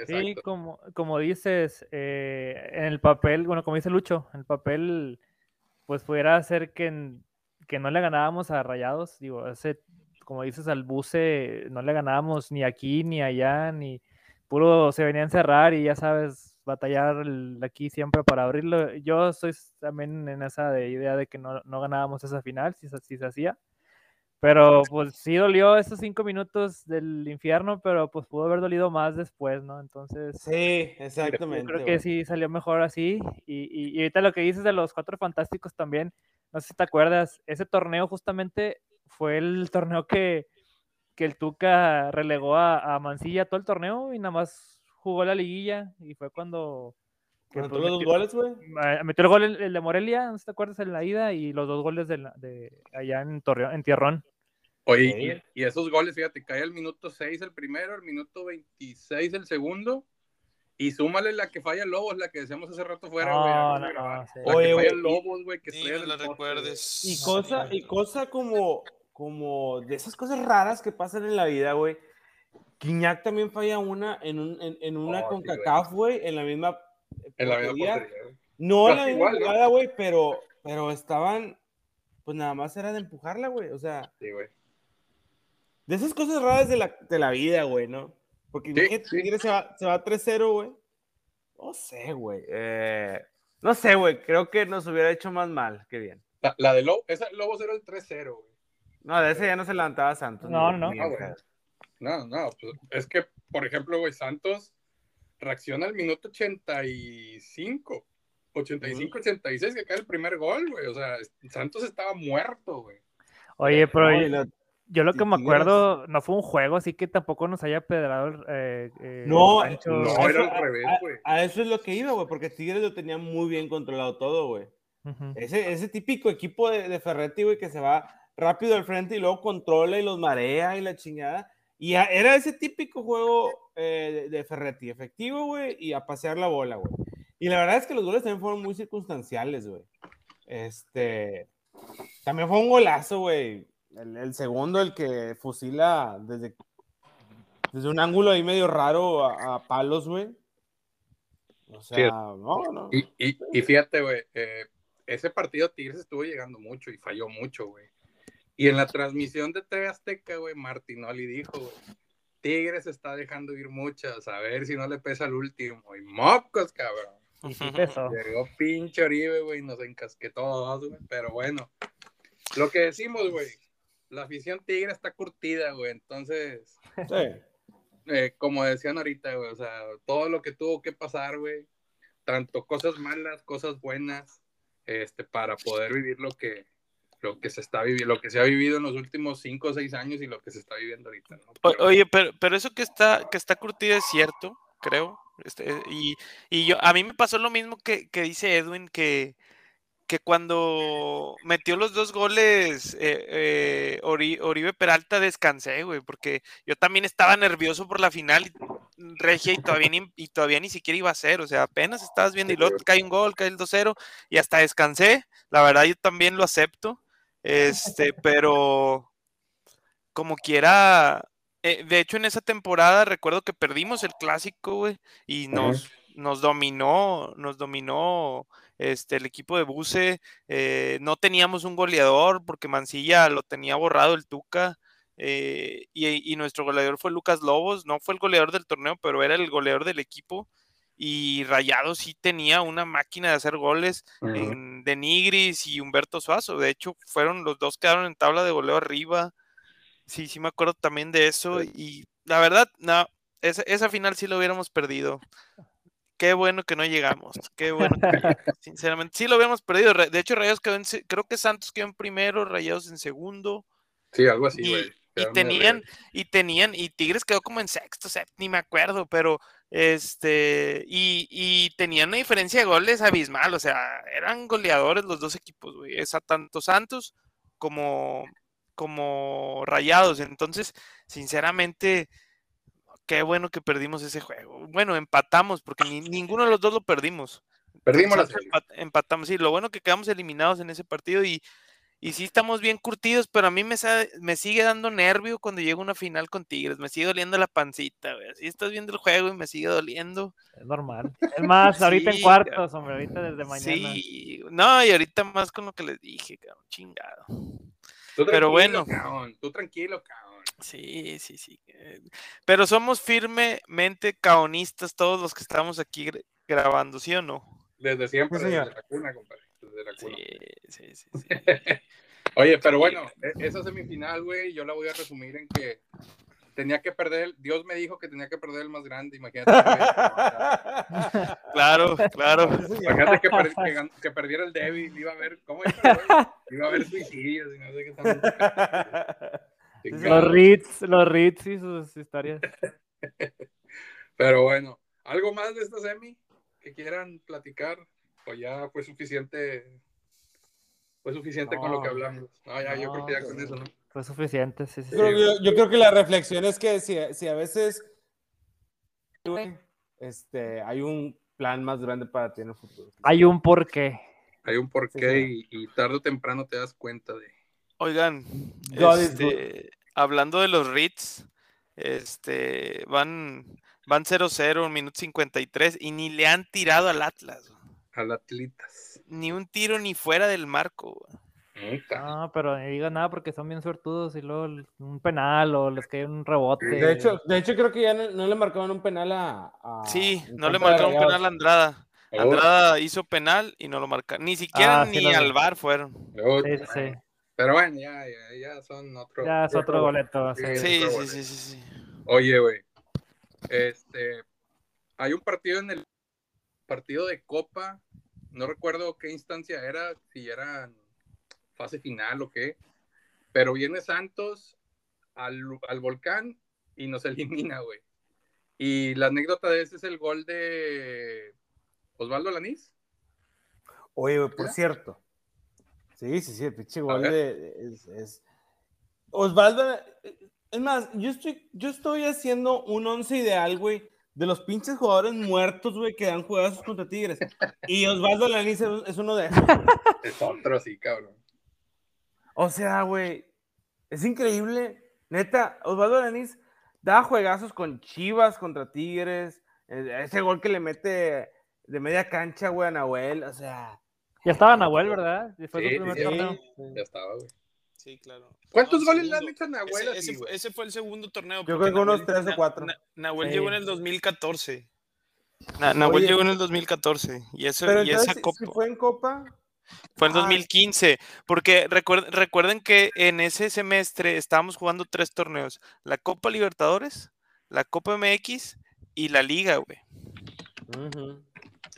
Sí, como, como dices, eh, en el papel, bueno, como dice Lucho, en el papel, pues pudiera ser que que no le ganábamos a Rayados, digo, ese, como dices, al buce no le ganábamos ni aquí ni allá, ni puro se venía a encerrar y ya sabes, batallar aquí siempre para abrirlo. Yo estoy también en esa idea de que no, no ganábamos esa final, si, si se hacía. Pero pues sí dolió esos cinco minutos del infierno, pero pues pudo haber dolido más después, ¿no? Entonces. Sí, exactamente. creo que sí salió mejor así. Y, y, ahorita lo que dices de los cuatro fantásticos también, no sé si te acuerdas, ese torneo justamente fue el torneo que, que el Tuca relegó a, a, Mancilla todo el torneo y nada más jugó la liguilla y fue cuando... ¿Metió pues, los dos goles, güey? Metió el gol el, de Morelia, no te acuerdas, en la ida y los dos goles de, de allá en, Torreón, en Tierrón. Oye, y, y, esos goles, fíjate, cae el minuto 6 el primero, el minuto 26 el segundo y súmale la que falla Lobos, la que decíamos hace rato fuera, güey. No, no, La que falla Lobos, güey, que sí, la recuerdes. Y cosa, y cosa como, como de esas cosas raras que pasan en la vida, güey. Quiñac también falla una en, un, en, en una con CACAF, güey, en la misma. En la misma No en la misma jugada, güey, pero, pero estaban. Pues nada más era de empujarla, güey. O sea. Sí, güey. De esas cosas raras de la, de la vida, güey, ¿no? Porque sí, se va, se va 3-0, güey. No sé, güey. Eh, no sé, güey. Creo que nos hubiera hecho más mal que bien. La, de Lobos, esa Lobos era el 3-0, güey. No, de ese ya no se levantaba Santos. No, no. Ah, no, no, pues, es que, por ejemplo, güey, Santos reacciona al minuto 85, 85, 86, que cae el primer gol, güey. O sea, Santos estaba muerto, güey. Oye, pero yo lo que me acuerdo, no fue un juego, así que tampoco nos haya pedrado. Eh, eh, no, no, era al revés, güey. A, eso es lo que iba, güey, porque Tigres lo tenía muy bien controlado todo, güey. ese, ese típico equipo de, de Ferretti, güey, que se va rápido al frente y luego controla y los marea y la chingada. Y era ese típico juego eh, de, Ferretti, efectivo, güey, y a pasear la bola, güey. Y la verdad es que los goles también fueron muy circunstanciales, güey. Este. También fue un golazo, güey. El, segundo, el que fusila desde, desde un ángulo ahí medio raro a, palos, güey. O sea, no, no. Y, y, fíjate, güey, eh, ese partido Tigres estuvo llegando mucho y falló mucho, güey. Y en la transmisión de TV Azteca, güey, Martinoli dijo, güey, Tigres está dejando ir muchas, a ver si no le pesa el último. Y mocos, cabrón. Y. Llegó pinche Oribe, güey, nos encasquetó todos, güey. Pero bueno, lo que decimos, güey, la afición tigre está curtida, güey. Entonces, eh, como decían ahorita, güey, o sea, todo lo que tuvo que pasar, güey, tanto cosas malas, cosas buenas, este, para poder vivir lo que, lo que se está viviendo, lo que se ha vivido en los últimos cinco o seis años y lo que se está viviendo ahorita. oye, pero, pero eso que está, que está curtido es cierto, creo. Este, y, y, yo, a mí me pasó lo mismo que, que dice Edwin, que, que cuando metió los dos goles eh, eh, Oribe Peralta descansé, güey, porque yo también estaba nervioso por la final regia y todavía ni, y todavía ni siquiera iba a ser, o sea, apenas estabas viendo y luego cae un gol, cae el 2-0 y hasta descansé, la verdad yo también lo acepto, este, pero como quiera, eh, de hecho en esa temporada recuerdo que perdimos el clásico, güey, y nos, nos dominó, nos dominó este, el equipo de Buse, eh, no teníamos un goleador porque Mancilla lo tenía borrado el Tuca, eh, y, nuestro goleador fue Lucas Lobos, no fue el goleador del torneo, pero era el goleador del equipo. Y Rayado sí tenía una máquina de hacer goles de Nigris y Humberto Suazo. De hecho, fueron los dos quedaron en tabla de goleo arriba. Sí, sí me acuerdo también de eso. Y la verdad, no, esa, esa final sí lo hubiéramos perdido. Qué bueno que no llegamos. Qué bueno. sinceramente, sí lo hubiéramos perdido. De hecho, Rayados quedó en, creo que Santos quedó en primero, Rayados en segundo. Sí, algo así, güey. Y tenían, y tenían, y Tigres quedó como en sexto, ni me acuerdo, pero este, y, y, tenían una diferencia de goles abismal, o sea, eran goleadores los dos equipos, güey, esa, tanto Santos como, como Rayados. Entonces, sinceramente, qué bueno que perdimos ese juego. Bueno, empatamos, porque ninguno de los dos lo perdimos. Perdimos la empatamos, sí, lo bueno que quedamos eliminados en ese partido y y sí estamos bien curtidos, pero a mí me, me sigue dando nervio cuando llego a una final con Tigres. Me sigue doliendo la pancita, güey. Así estás viendo el juego y me sigue doliendo. Es normal. Es más, ahorita en cuartos, hombre, ahorita desde mañana. Sí, no, y ahorita más con lo que les dije, cabrón, chingado. pero bueno. tú tranquilo, cabrón. Sí, sí, sí. Pero somos firmemente caonistas todos los que estamos aquí grabando, ¿sí o no? Desde siempre, desde la cuna, compadre. Sí, sí, sí. Oye, pero bueno, e, esa semifinal, güey, yo la voy a resumir en que tenía que perder, Dios me dijo que tenía que perder el más grande, imagínate. claro, claro. Imagínate que, que, perdiera el débil, iba a ver, ¿cómo iba? Iba a haber suicidios y no sé qué Los Ritz, los Ritz y sus historias. Pero bueno, ¿algo más de esta semi que quieran platicar? O ya fue suficiente, fue suficiente con lo que hablamos. No, ya, yo creo que ya con eso, ¿no? Fue suficiente, sí, sí. Yo, creo que la reflexión es que si, si a veces este, hay un plan más grande para ti en el futuro. Hay un porqué. Hay un porqué y, y, tarde o temprano te das cuenta de. Oigan, este, hablando de los Ritz, este, van, van 0-0, minuto 53 y ni le han tirado al Atlas al Atlitas. Ni un tiro ni fuera del marco. No, pero no diga nada porque son bien suertudos y luego un penal o les cae un rebote. De hecho, de hecho creo que ya no, le marcaron un penal a. sí, no le marcaron un penal a Andrada. Andrada hizo penal y no lo marcaron. Ni siquiera ah, ni al bar fueron. Pero bueno, ya, ya, ya son otro. Ya es otro, boleto. Sí, sí, sí, sí, sí, Oye, güey. Este. Hay un partido en el partido de Copa, no recuerdo qué instancia era, si era fase final o qué, pero viene Santos al, volcán y nos elimina, güey. Y la anécdota de ese es el gol de Osvaldo Lanís. Oye, por cierto. Sí, sí, sí, el pinche gol de, es, Osvaldo, es más, yo estoy, yo estoy haciendo un once ideal, güey, de los pinches jugadores muertos, güey, que han jugado contra Tigres. Y Osvaldo Lanís es uno de esos. Es otro, sí, cabrón. O sea, güey, es increíble. Neta, Osvaldo Lanís da juegazos con Chivas contra Tigres. E, ese gol que le mete de media cancha, güey, a Nahuel. O sea. Ya estaba Nahuel, ¿verdad? Después sí, primer torneo. Ya estaba, güey. Sí, claro. ¿Cuántos goles le han hecho a Nahuel? Ese, fue el segundo torneo. Yo creo que unos 3 o 4. Nahuel llegó en el 2014. Nahuel llegó en el 2014. Y, eso, y esa copa. fue en Copa? Fue en 2015, porque recuerden, que en ese semestre estábamos jugando tres torneos, la Copa Libertadores, la Copa MX y la Liga, güey.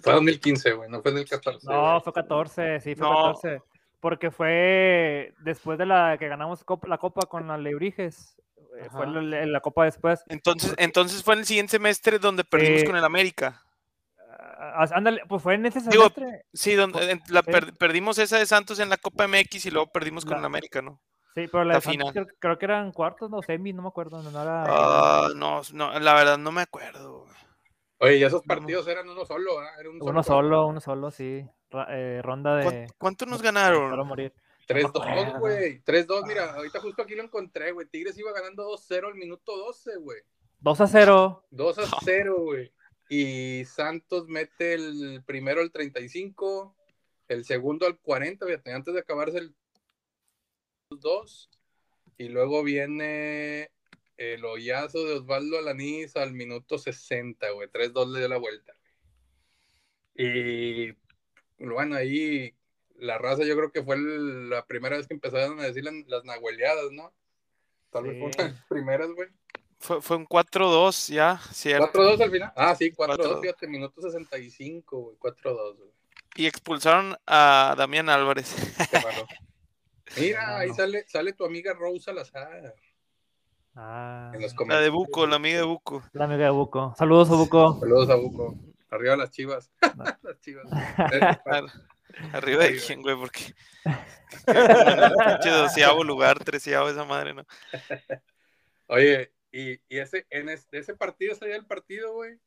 Fue 2015, güey, no fue en el 14. No, fue 14, sí, fue 14. Porque fue después de la que ganamos la copa con las Lebrijes. Eh, fue la, la, copa después. Entonces, entonces fue en el siguiente semestre donde perdimos eh, con el América. Ah, ándale, pues fue en ese semestre. sí, donde la, perdimos esa de Santos en la Copa MX y luego perdimos con el América, ¿no? Sí, pero la, final. Creo, que eran cuartos, no, semis, no me acuerdo. No, era... Ah, no, no, la verdad no me acuerdo. Oye, y esos partidos eran uno solo, uno solo, uno solo, sí. Eh, ronda de. ¿Cuánto nos ganaron? Para morir. 3-2, güey. 3-2, mira, ahorita justo aquí lo encontré, güey. Tigres iba ganando 2-0 al minuto 12, güey. 2 0. 2 0, güey. Y Santos mete el primero al 35, el segundo al 40, fíjate, antes de acabarse el 2. Y luego viene el hoyazo de Osvaldo Alanís al minuto 60, güey. 3-2 le dio la vuelta. Y bueno, ahí la raza yo creo que fue la primera vez que empezaron a decir las nahueleadas, ¿no? Tal vez fue las primeras, güey. Fue, fue un 4-2 ya, cierto. 4-2 al final. Ah, sí, 4-2, fíjate, minuto 65, güey. 4-2, güey. Y expulsaron a Damián Álvarez. Mira, ahí sale, sale tu amiga Rosa Salazar. Ah. la de Buco, la amiga de Buco. La amiga de Buco. Saludos a Buco. Saludos a Buco. Arriba las chivas. las chivas. Arriba de quién, güey, porque. doceavo lugar, treceavo esa madre, ¿no? Oye, y, y ese, en ese partido, ese día del partido, güey.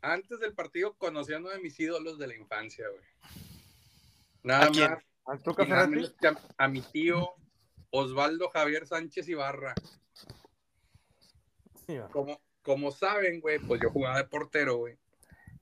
Antes del partido conocí a uno de mis ídolos de la infancia, güey. Nada ¿A quién? más. a mi tío Osvaldo Javier Sánchez Ibarra. Como, como saben, güey, pues yo jugaba de portero, güey.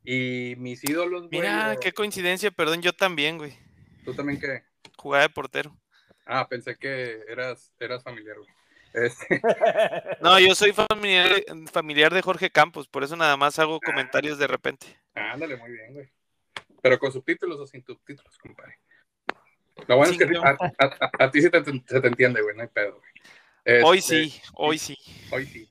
Y mis ídolos, güey. Mira, qué coincidencia, perdón, yo también, güey. ¿Tú también qué? Jugaba de portero. Ah, pensé que eras, eras familiar, güey. Este... No, yo soy familiar, familiar de Jorge Campos, por eso nada más hago comentarios de repente. Ándale, muy bien, güey. Pero con subtítulos o sin subtítulos, compadre. Lo bueno es que a, ti sí te, se te entiende, güey, no hay pedo, güey. hoy este, sí, hoy sí. Hoy sí.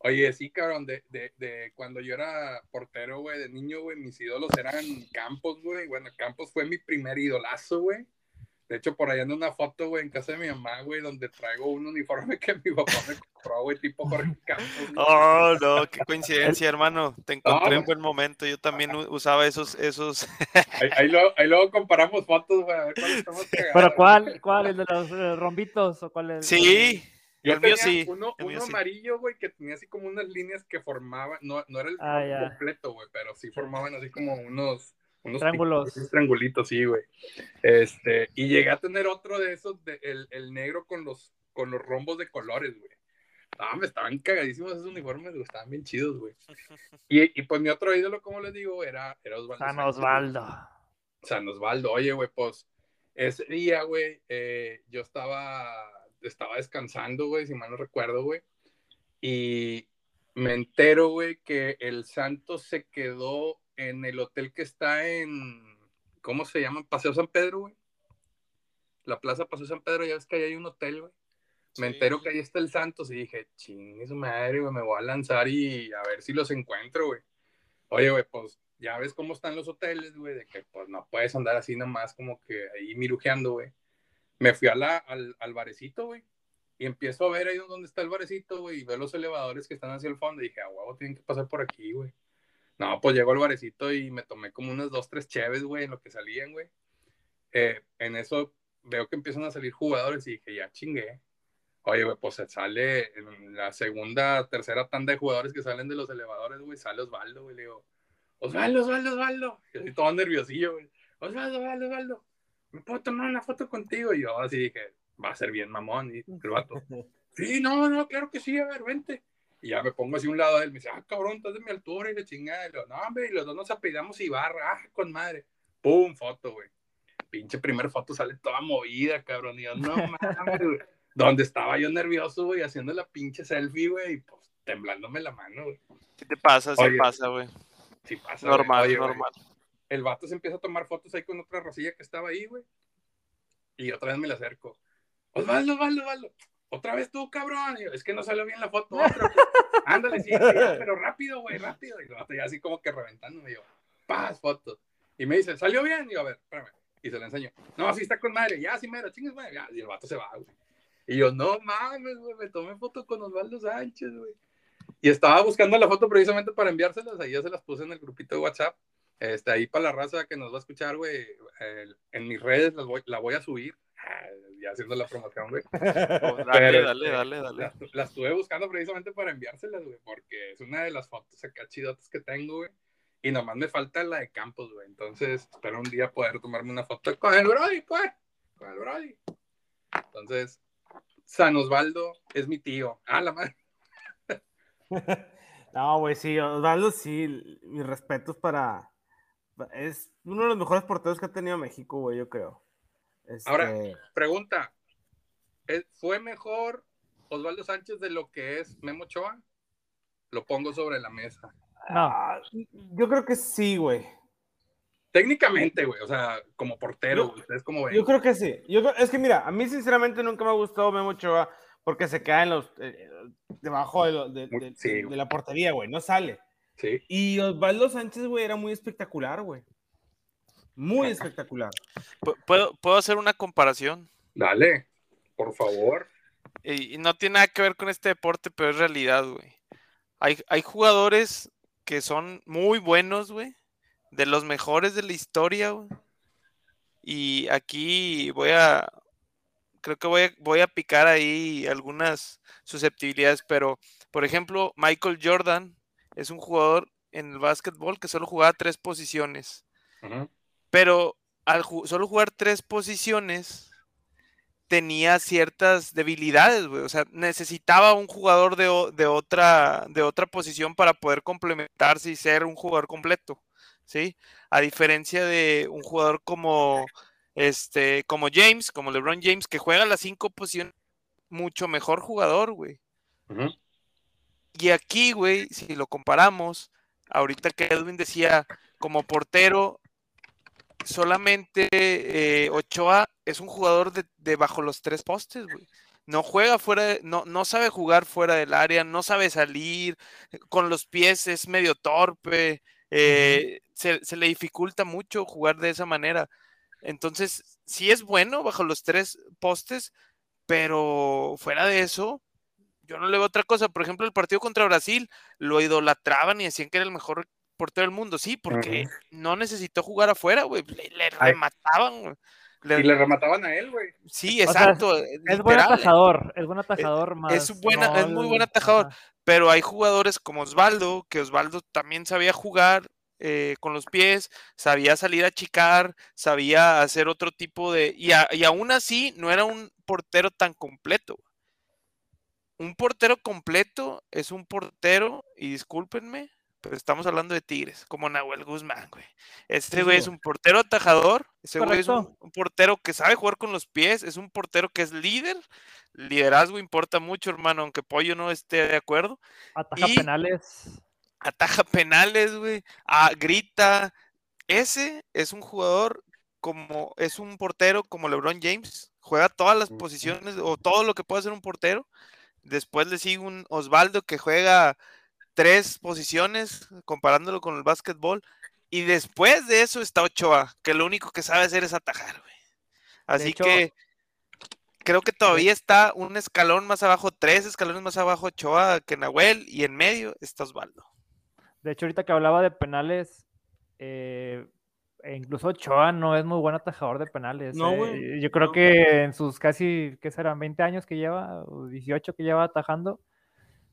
Oye, sí, cabrón, de, de, de cuando yo era portero, güey, de niño, güey, mis ídolos eran Campos, güey. Bueno, Campos fue mi primer idolazo, güey. De hecho, por ahí ando una foto, güey, en casa de mi mamá, güey, donde traigo un uniforme que mi papá me compró, güey, tipo Jorge Campos. Oh, no, qué coincidencia, hermano. Te encontré en buen momento. Yo también usaba esos, esos. ahí, luego, ahí, luego, comparamos fotos, güey, a ver cuál estamos cagados. ¿Pero cuál? ¿Cuál? ¿El de los rombitos o cuál es? Sí. Yo tenía sí. uno, uno amarillo, güey, que tenía así como unas líneas que formaban, no, no era el ah, completo, güey, pero sí formaban así como unos, unos triángulos. triangulitos, sí, güey. Este, y llegué a tener otro de esos, de, el, el, negro con los, con los rombos de colores, güey. Ah, me estaban cagadísimos esos uniformes, güey, estaban bien chidos, güey. Y, y, pues mi otro ídolo, como les digo, era, era Osvaldo. San Osvaldo. San Osvaldo, oye, güey, pues ese día, güey, eh, yo estaba estaba descansando, güey, si mal no recuerdo, güey. Y me entero, güey, que el Santos se quedó en el hotel que está en, ¿cómo se llama? Paseo San Pedro, güey. La plaza Paseo San Pedro, ya ves que ahí hay un hotel, güey. Me entero que ahí está el Santos y dije, ching, su madre, güey, me voy a lanzar y a ver si los encuentro, güey. Oye, güey, pues ya ves cómo están los hoteles, güey, de que pues no puedes andar así nomás como que ahí mirujeando, güey me fui al, al barecito, güey. Y empiezo a ver ahí donde está el barecito, güey, y veo los elevadores que están hacia el fondo. Y dije, ah, huevo, tienen que pasar por aquí, güey. No, pues llegó al barecito y me tomé como unas dos, tres cheves, güey, en lo que salían, güey. Eh, en eso veo que empiezan a salir jugadores y dije, ya chingué. Oye, güey, pues sale en la segunda, tercera tanda de jugadores que salen de los elevadores, güey, sale Osvaldo, güey. Le digo, Osvaldo, Osvaldo, Osvaldo. Y todo nerviosillo, güey. Osvaldo, Osvaldo, Osvaldo. ¿Me puedo tomar una foto contigo? Y yo así dije, va a ser bien mamón. Y el vato, sí, no, no, claro que sí, a ver, vente. Y ya me pongo así a un lado de él, me dice, ah, cabrón, estás de mi altura y le chingada. Y yo, no, hombre, y los dos nos apellidamos Ibarra, ah, con madre. Pum, foto, güey. Pinche primer foto sale toda movida, cabrón. Y yo, no mames, güey. Donde estaba yo nervioso, güey, haciendo la pinche selfie, güey, y pues temblándome la mano, güey. ¿Qué te pasa? Sí pasa, güey. Sí pasa. Normal, normal el vato se empieza a tomar fotos ahí con otra rosilla que estaba ahí, güey. Y otra vez me le acerco. Osvaldo, Osvaldo, Osvaldo. Otra vez tú, cabrón. Yo, es que no salió bien la foto. Otra, Ándale, sí, pero rápido, güey, rápido. Y el vato ya así como que reventándome. Yo, paz, fotos. Y me dice, ¿salió bien? Y yo, a ver, espérame. Y se la enseño. No, sí está con madre. Ya, sí, mero, chingues, madre. Ya, y el vato se va, güey. Y yo, no mames, güey, me tomé foto con Osvaldo Sánchez, güey. Y estaba buscando la foto precisamente para enviárselas. Ahí ya se las puse en el grupito de WhatsApp. Este, ahí para la raza que nos va a escuchar, güey. en mis redes las voy, la voy a subir. Ah, ya haciendo la promoción, güey. Oh, dale, dale, dale, dale. La, estuve buscando precisamente para enviárselas, güey, porque es una de las fotos acá chidotas que tengo, güey. Y nomás me falta la de Campos, güey. Entonces, espero un día poder tomarme una foto con el Brody, pues. Con el Brody. Entonces, San Osvaldo es mi tío. Ah, la madre. no, güey, sí, Osvaldo sí, mis respetos para. Es uno de los mejores porteros que ha tenido México, güey, yo creo. Ahora, este, pregunta: ¿fue mejor Osvaldo Sánchez de lo que es Memo Ochoa? Lo pongo sobre la mesa. No. yo creo que sí, güey. Técnicamente, güey, o sea, como portero, ustedes como ven. Yo creo que sí. Yo, es que mira, a mí sinceramente nunca me ha gustado Memo Ochoa porque se queda en los, eh, debajo de, de, la portería, güey, no sale. Sí. Y Osvaldo Sánchez, güey, era muy espectacular, güey. Muy espectacular. ¿Puedo, ¿Puedo hacer una comparación? Dale, por favor. Y, no tiene nada que ver con este deporte, pero es realidad, güey. Hay, hay jugadores que son muy buenos, güey. De los mejores de la historia, güey. Y aquí voy a. Creo que voy a, voy a picar ahí algunas susceptibilidades, pero por ejemplo, Michael Jordan es un jugador en el básquetbol que solo jugaba tres posiciones. Pero al solo jugar tres posiciones, tenía ciertas debilidades, güey. O sea, necesitaba un jugador de, otra, de otra posición para poder complementarse y ser un jugador completo, ¿sí? A diferencia de un jugador como, este, como James, como LeBron James, que juega las cinco posiciones, mucho mejor jugador, güey. Y aquí, güey, si lo comparamos, ahorita que Edwin decía, como portero, solamente eh, Ochoa es un jugador de, bajo los tres postes, güey. No juega fuera, no, no sabe jugar fuera del área, no sabe salir, con los pies es medio torpe, eh, se, le dificulta mucho jugar de esa manera. Entonces, sí es bueno bajo los tres postes, pero fuera de eso, yo no le veo otra cosa. Por ejemplo, el partido contra Brasil lo idolatraban y decían que era el mejor por todo el mundo, sí, porque no necesitó jugar afuera, güey, le, remataban, y le remataban a él, güey. Sí, exacto. es, buen atajador, es buen atajador más. Es, buena, es muy buen atajador, pero hay jugadores como Osvaldo, que Osvaldo también sabía jugar eh, con los pies, sabía salir a chicar, sabía hacer otro tipo de... Y, y aún así no era un portero tan completo. Un portero completo es un portero, y discúlpenme, pero estamos hablando de Tigres, como Nahuel Guzmán, güey. Este güey es un portero atajador, ese güey es un, portero que sabe jugar con los pies, es un portero que es líder. Liderazgo importa mucho, hermano, aunque Pollo no esté de acuerdo. Ataja penales. Ataja penales, güey. Ah, grita. Ese es un jugador como, es un portero como LeBron James. Juega todas las posiciones o todo lo que puede hacer un portero. Después le sigue un Osvaldo que juega tres posiciones, comparándolo con el básquetbol. Y después de eso está Ochoa, que lo único que sabe hacer es atajar, güey. Así que creo que todavía está un escalón más abajo, tres escalones más abajo Ochoa que Nahuel, y en medio está Osvaldo. De hecho, ahorita que hablaba de penales, eh, e incluso Ochoa no es muy buen atajador de penales. No, eh, Yo creo que en sus casi, ¿qué serán? 20 años que lleva, o 18 que lleva atajando,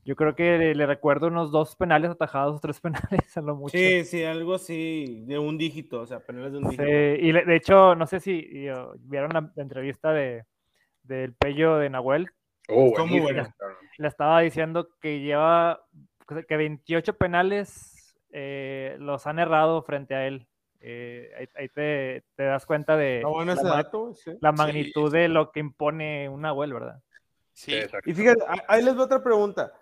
yo creo que le, recuerdo unos dos penales atajados, tres penales a lo mucho. Sí, sí, algo así, de un dígito, o sea, penales de un dígito. Sí, y de hecho, no sé si vieron la, entrevista de, del Pello de Nahuel. Oh, bueno. Le estaba diciendo que lleva, que 28 penales eh, los han errado frente a él. Eh, ahí, te, das cuenta de la, magnitud de lo que impone un Nahuel, ¿verdad? Sí. Y fíjate, ahí les doy otra pregunta.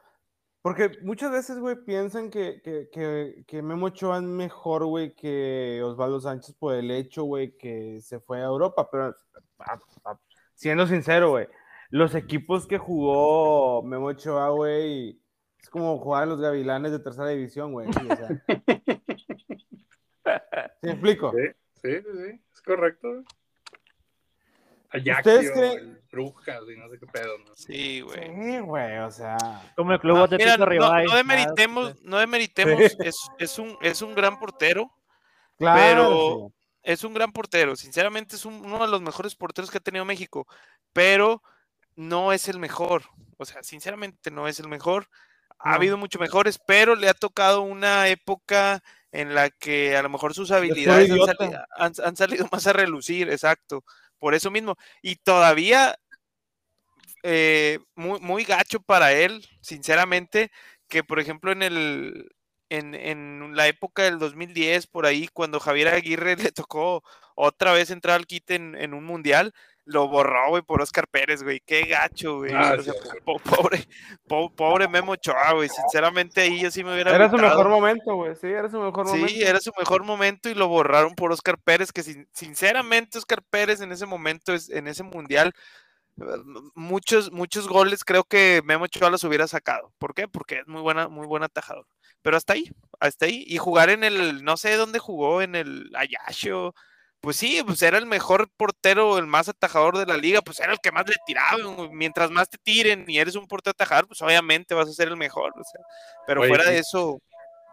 Porque muchas veces, güey, piensan que, que, que, que Memo Ochoa es mejor, güey, que Osvaldo Sánchez por el hecho, güey, que se fue a Europa. Pero, siendo sincero, güey, los equipos que jugó Memo Ochoa, güey, es como jugar a los Gavilanes de tercera división, güey. ¿Sí, o sea. ¿Sí me explico? Sí, sí, sí. Es correcto. ¿Ustedes creen? Brujas y no sé qué pedo, ¿no? Sí, güey. Sí, güey, o sea. Como el club de Mira, no, Ribay. no demeritemos, no demeritemos, es, es, un, es un gran portero, Claro. pero es un gran portero. Sinceramente, es un- uno de los mejores porteros que ha tenido México, pero no es el mejor. O sea, sinceramente, no es el mejor. Ha No. habido mucho mejores, pero le ha tocado una época en la que a lo mejor sus habilidades han, idiota. sali- han- han salido más a relucir, exacto. Por eso mismo. Y todavía eh, muy, muy gacho para él, sinceramente, que por ejemplo en el en, en la época del 2010, por ahí, cuando Javier Aguirre le tocó otra vez entrar al quite en, en un mundial, lo borró, güey, por Oscar Pérez, güey. Qué gacho, güey. Ah, O sea, sí, sí. po- pobre, po- pobre Memo Ochoa, güey. Sinceramente, ahí yo sí me hubiera Era su mejor momento, güey. Sí, era su mejor momento. Sí, era su mejor momento y lo borraron por Oscar Pérez, que sin- sinceramente Oscar Pérez en ese momento, en ese mundial, eh, muchos, muchos goles creo que Memo Ochoa los hubiera sacado. ¿Por qué? Porque es muy buena, muy buen atajador. Pero hasta ahí, hasta ahí. Y jugar en el, no sé dónde jugó, en el Ayasho. Pues sí, pues era el mejor portero, el más atajador de la liga, pues era el que más le tiraban. güey. Mientras más te tiren y eres un portero atajador, pues obviamente vas a ser el mejor. o sea, pero Oye, fuera y- de eso,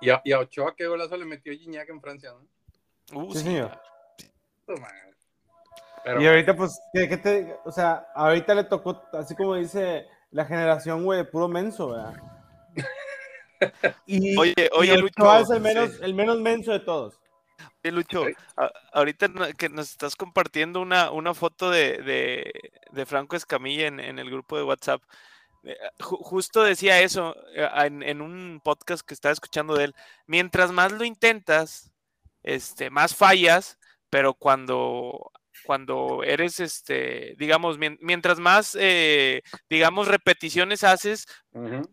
Y a, y a Ochoa, qué golazo le metió Gignac en Francia, ¿no? uh, Sí, sí, señor. Pero, Y ahorita, pues, ¿qué, qué te, o sea, ahorita le tocó, así como dice la generación, güey, puro menso, ¿verdad? Y, Oye, y oye, Ochoa Lucho, es el menos, sí. el menos menso de todos. Oye, Lucho, Sí. a- ahorita que nos estás compartiendo una, una foto de, de, de Franco Escamilla en, en el grupo de WhatsApp. eh, ju- justo decía eso eh, en, en un podcast que estaba escuchando de él. Mientras más lo intentas, este, más fallas, pero cuando, cuando eres, este, digamos, mien- mientras más, eh, digamos, repeticiones haces,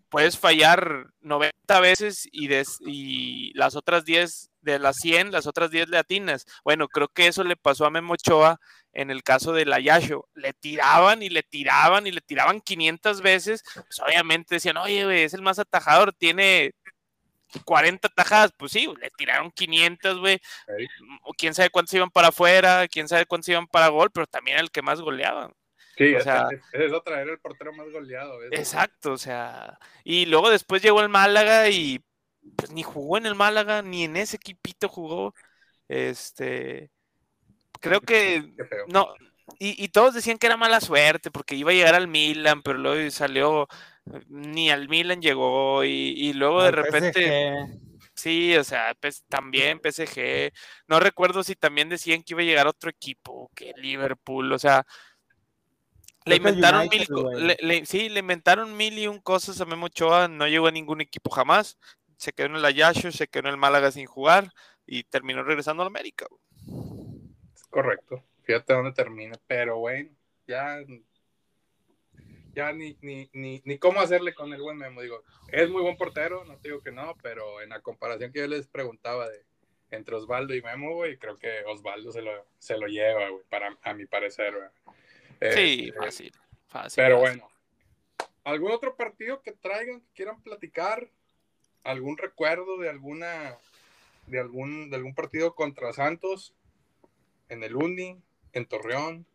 puedes fallar 90 veces y, des- y las otras 10, de las 100, las otras 10 le atinas. Bueno, creo que eso le pasó a Memo Ochoa en el caso de la Yasho. Le tiraban y le tiraban y le tiraban 500 veces. Pues obviamente decían, oye, güey, es el más atajador, tiene 40 tajadas. Pues sí, le tiraron 500, güey. Ey. O quién sabe cuántos iban para afuera, quién sabe cuántos iban para gol, pero también era el que más goleaban. Sí, O sea- es, otra, era el portero más goleado. ¿ves? Exacto, o sea, y luego después llegó el Málaga y pues ni jugó en el Málaga, ni en ese equipito jugó. Este, creo que no, y, y todos decían que era mala suerte porque iba a llegar al Milan, pero luego salió, ni al Milan llegó, y, y luego de repente, PSG. sí, o sea, pues, también PSG, no recuerdo si también decían que iba a llegar otro equipo, que Liverpool, o sea, le inventaron United, mil, le- le- sí, le inventaron mil y un cosas a Memo Ochoa, no llegó a ningún equipo jamás, se quedó en el Ayasho, se quedó en el Málaga sin jugar y terminó regresando al América. Correcto. Fíjate dónde termina. Pero bueno, ya. Ya ni, ni, ni, ni cómo hacerle con el buen Memo. Digo, es muy buen portero, no te digo que no, pero en la comparación que yo les preguntaba de entre Osvaldo y Memo, güey, creo que Osvaldo se lo, se lo lleva, güey, para, a mi parecer, güey. Sí, Este, fácil, fácil. Pero fácil. bueno, ¿algún otro partido que traigan, que quieran platicar? ¿Algún recuerdo de alguna de algún de algún partido contra Santos en el Uni, en Torreón?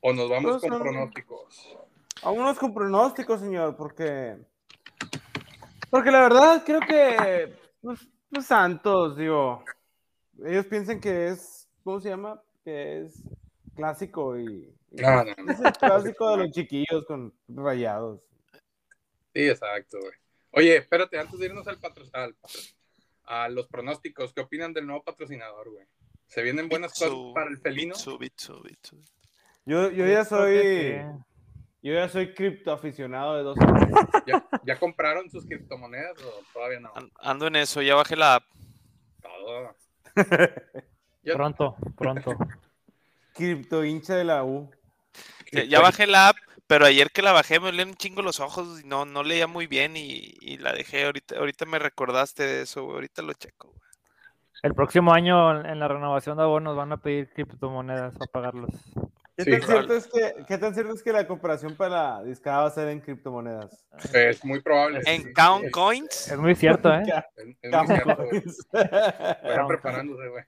¿O nos vamos Pues, con pronósticos? Vámonos con pronósticos, señor, porque. Porque la verdad creo que. Pues, pues Santos, digo. Ellos piensan que es. ¿Cómo se llama? Que es clásico y. y No, no, no. Es el clásico de los chiquillos con rayados. Sí, exacto, güey. Oye, espérate, antes de irnos al patro, al patro- a los pronósticos, ¿qué opinan del nuevo patrocinador, güey? ¿Se vienen buenas Bitsu, cosas para el felino? Bitsu, Bitsu, Bitsu. Yo, yo ya soy. Yo ya soy criptoaficionado de dos años. ¿Ya, ya compraron sus criptomonedas o todavía no? An- Ando en eso, ya bajé la app. Todo. Pronto, pronto. Cripto hincha de la U. Ya, ya bajé la app, pero ayer que la bajé me olían un chingo los ojos y no, no leía muy bien y, y la dejé. Ahorita, ahorita me recordaste de eso, güey. Ahorita lo checo, güey. El próximo año en la renovación de abonos van a pedir criptomonedas para pagarlos. ¿Qué, Sí, tan cierto es que, ¿Qué tan cierto es que la comparación para la discada va a ser en criptomonedas? Es muy probable. En sí, Count es- Coins, Es muy cierto, ¿eh? Es, es muy cierto, güey. Vayan preparándose, güey.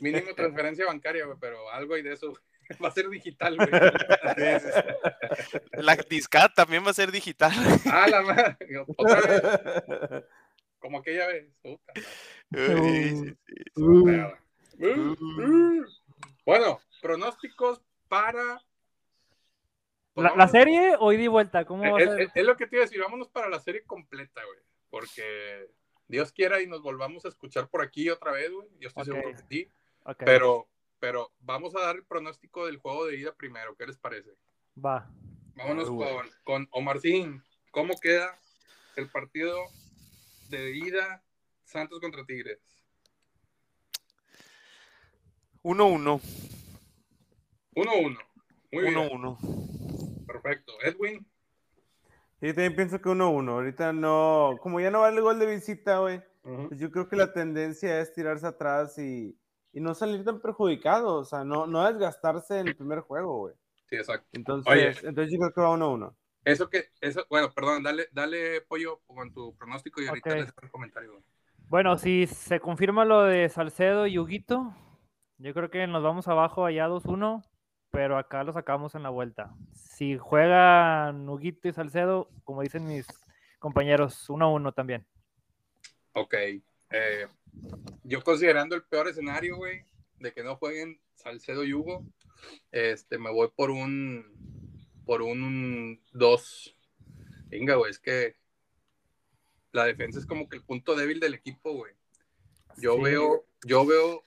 mínimo transferencia bancaria, güey, pero algo hay de eso. Va a ser digital, güey. La discat también va a ser digital. Ah, la madre. Otra vez. Como aquella vez. Puta, bueno, pronósticos para. ¿La, ¿La, serie o ida y vuelta? ¿Cómo va es, a ser? Es, lo que te iba a decir, vámonos para la serie completa, güey. Porque Dios quiera y nos volvamos a escuchar por aquí otra vez, güey. Yo estoy Okay. seguro que sí. Ok, Pero, pero vamos a dar el pronóstico del juego de ida primero. ¿Qué les parece? Va. Vámonos Uy. con, con Omarcín. ¿Cómo queda el partido de ida Santos contra Tigres? 1-1. 1-1. Muy bien. 1-1. Perfecto. Edwin. Yo también pienso que 1-1. Ahorita no, como ya no vale el gol de visita, güey, pues yo creo que la tendencia es tirarse atrás y, y no salir tan perjudicado, o sea, no, no desgastarse en el primer juego, güey. Sí, exacto. Entonces, Oye. entonces yo creo que va 1-1. Eso que, eso, bueno, perdón, dale, dale pollo con tu pronóstico y ahorita Ok. les hago el comentario. güey. Bueno, si se confirma lo de Salcedo y Huguito, yo creo que nos vamos abajo allá 2-1, pero acá lo sacamos en la vuelta. Si juegan Huguito y Salcedo, como dicen mis compañeros, 1-1 también. Ok. eh, yo considerando el peor escenario, güey, de que no jueguen Salcedo y Hugo, este, me voy por un, por un 2. Venga, güey, es que la defensa es como que el punto débil del equipo, güey. Yo Sí. veo, yo veo,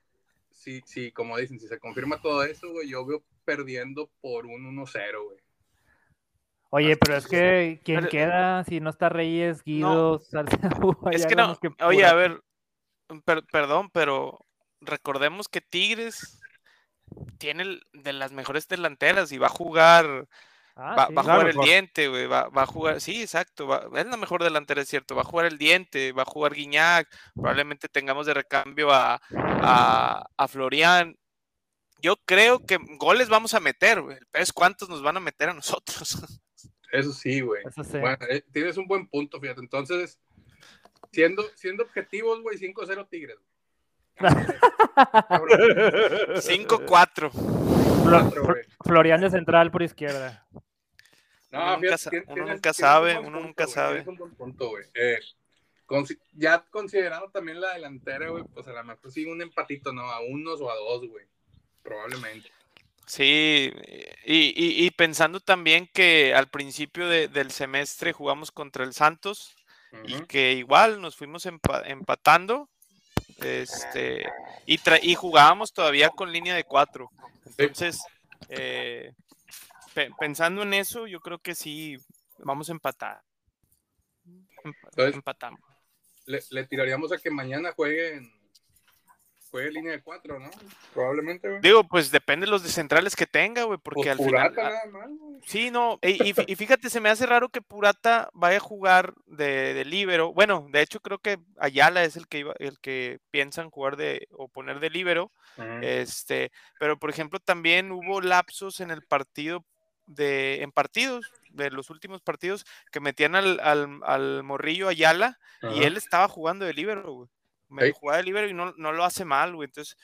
si, si, como dicen, si se confirma todo eso, güey, yo veo perdiendo por un 1-0, güey. Oye, pero es que ¿quién Pero- queda si no está Reyes, Guido, Salcedo? Es que no. que Oye, a ver. per- perdón, pero recordemos que Tigres tiene de las mejores delanteras y va a jugar. Ah, va, sí. va a jugar el diente, güey. Va, va a jugar. Sí, exacto. va- es la mejor delantera, es cierto. Va a jugar el diente, va a jugar Guiñac. Probablemente tengamos de recambio a, a, a Florian. Yo creo que goles vamos a meter, güey. Pero es cuántos nos van a meter a nosotros. Eso sí, güey. Eso sí. Bueno, eh, tienes un buen punto, fíjate. Entonces, siendo, siendo objetivos, güey, 5-0 Tigres. Cabrón, 5-4. Flo- cuatro, Flo- güey. Florian de central por izquierda. No, Uno nunca fíjate, uno sabe, un uno nunca sabe. un buen punto. Eh, ya considerando también la delantera, güey, pues a lo mejor sí un empatito, ¿no? A unos o a dos, güey. Probablemente. Sí, y, y- y pensando también que al principio de- del semestre jugamos contra el Santos y que igual nos fuimos empa- empatando este, y, tra- y jugábamos todavía con línea de cuatro. Entonces, eh, pe- pensando en eso, yo creo que sí, vamos a empatar. Entonces- empatamos. Le, le tiraríamos a que mañana jueguen juegue línea de cuatro, ¿no? Probablemente, güey. Digo, pues depende de los de centrales que tenga, güey, porque Pues al final... Purata nada más, güey. Sí, no, y, y fí- y fíjate, se me hace raro que Purata vaya a jugar de, de líbero. Bueno, de hecho creo que Ayala es el que iba, el que piensan jugar de o poner de líbero. Ujú. Este, pero por ejemplo, también hubo lapsos en el partido de, en partidos, de los últimos partidos, que metían al, al, al morrillo Ayala y él estaba jugando de líbero, güey. Me jugaba de líbero y no, no lo hace mal, güey. Entonces,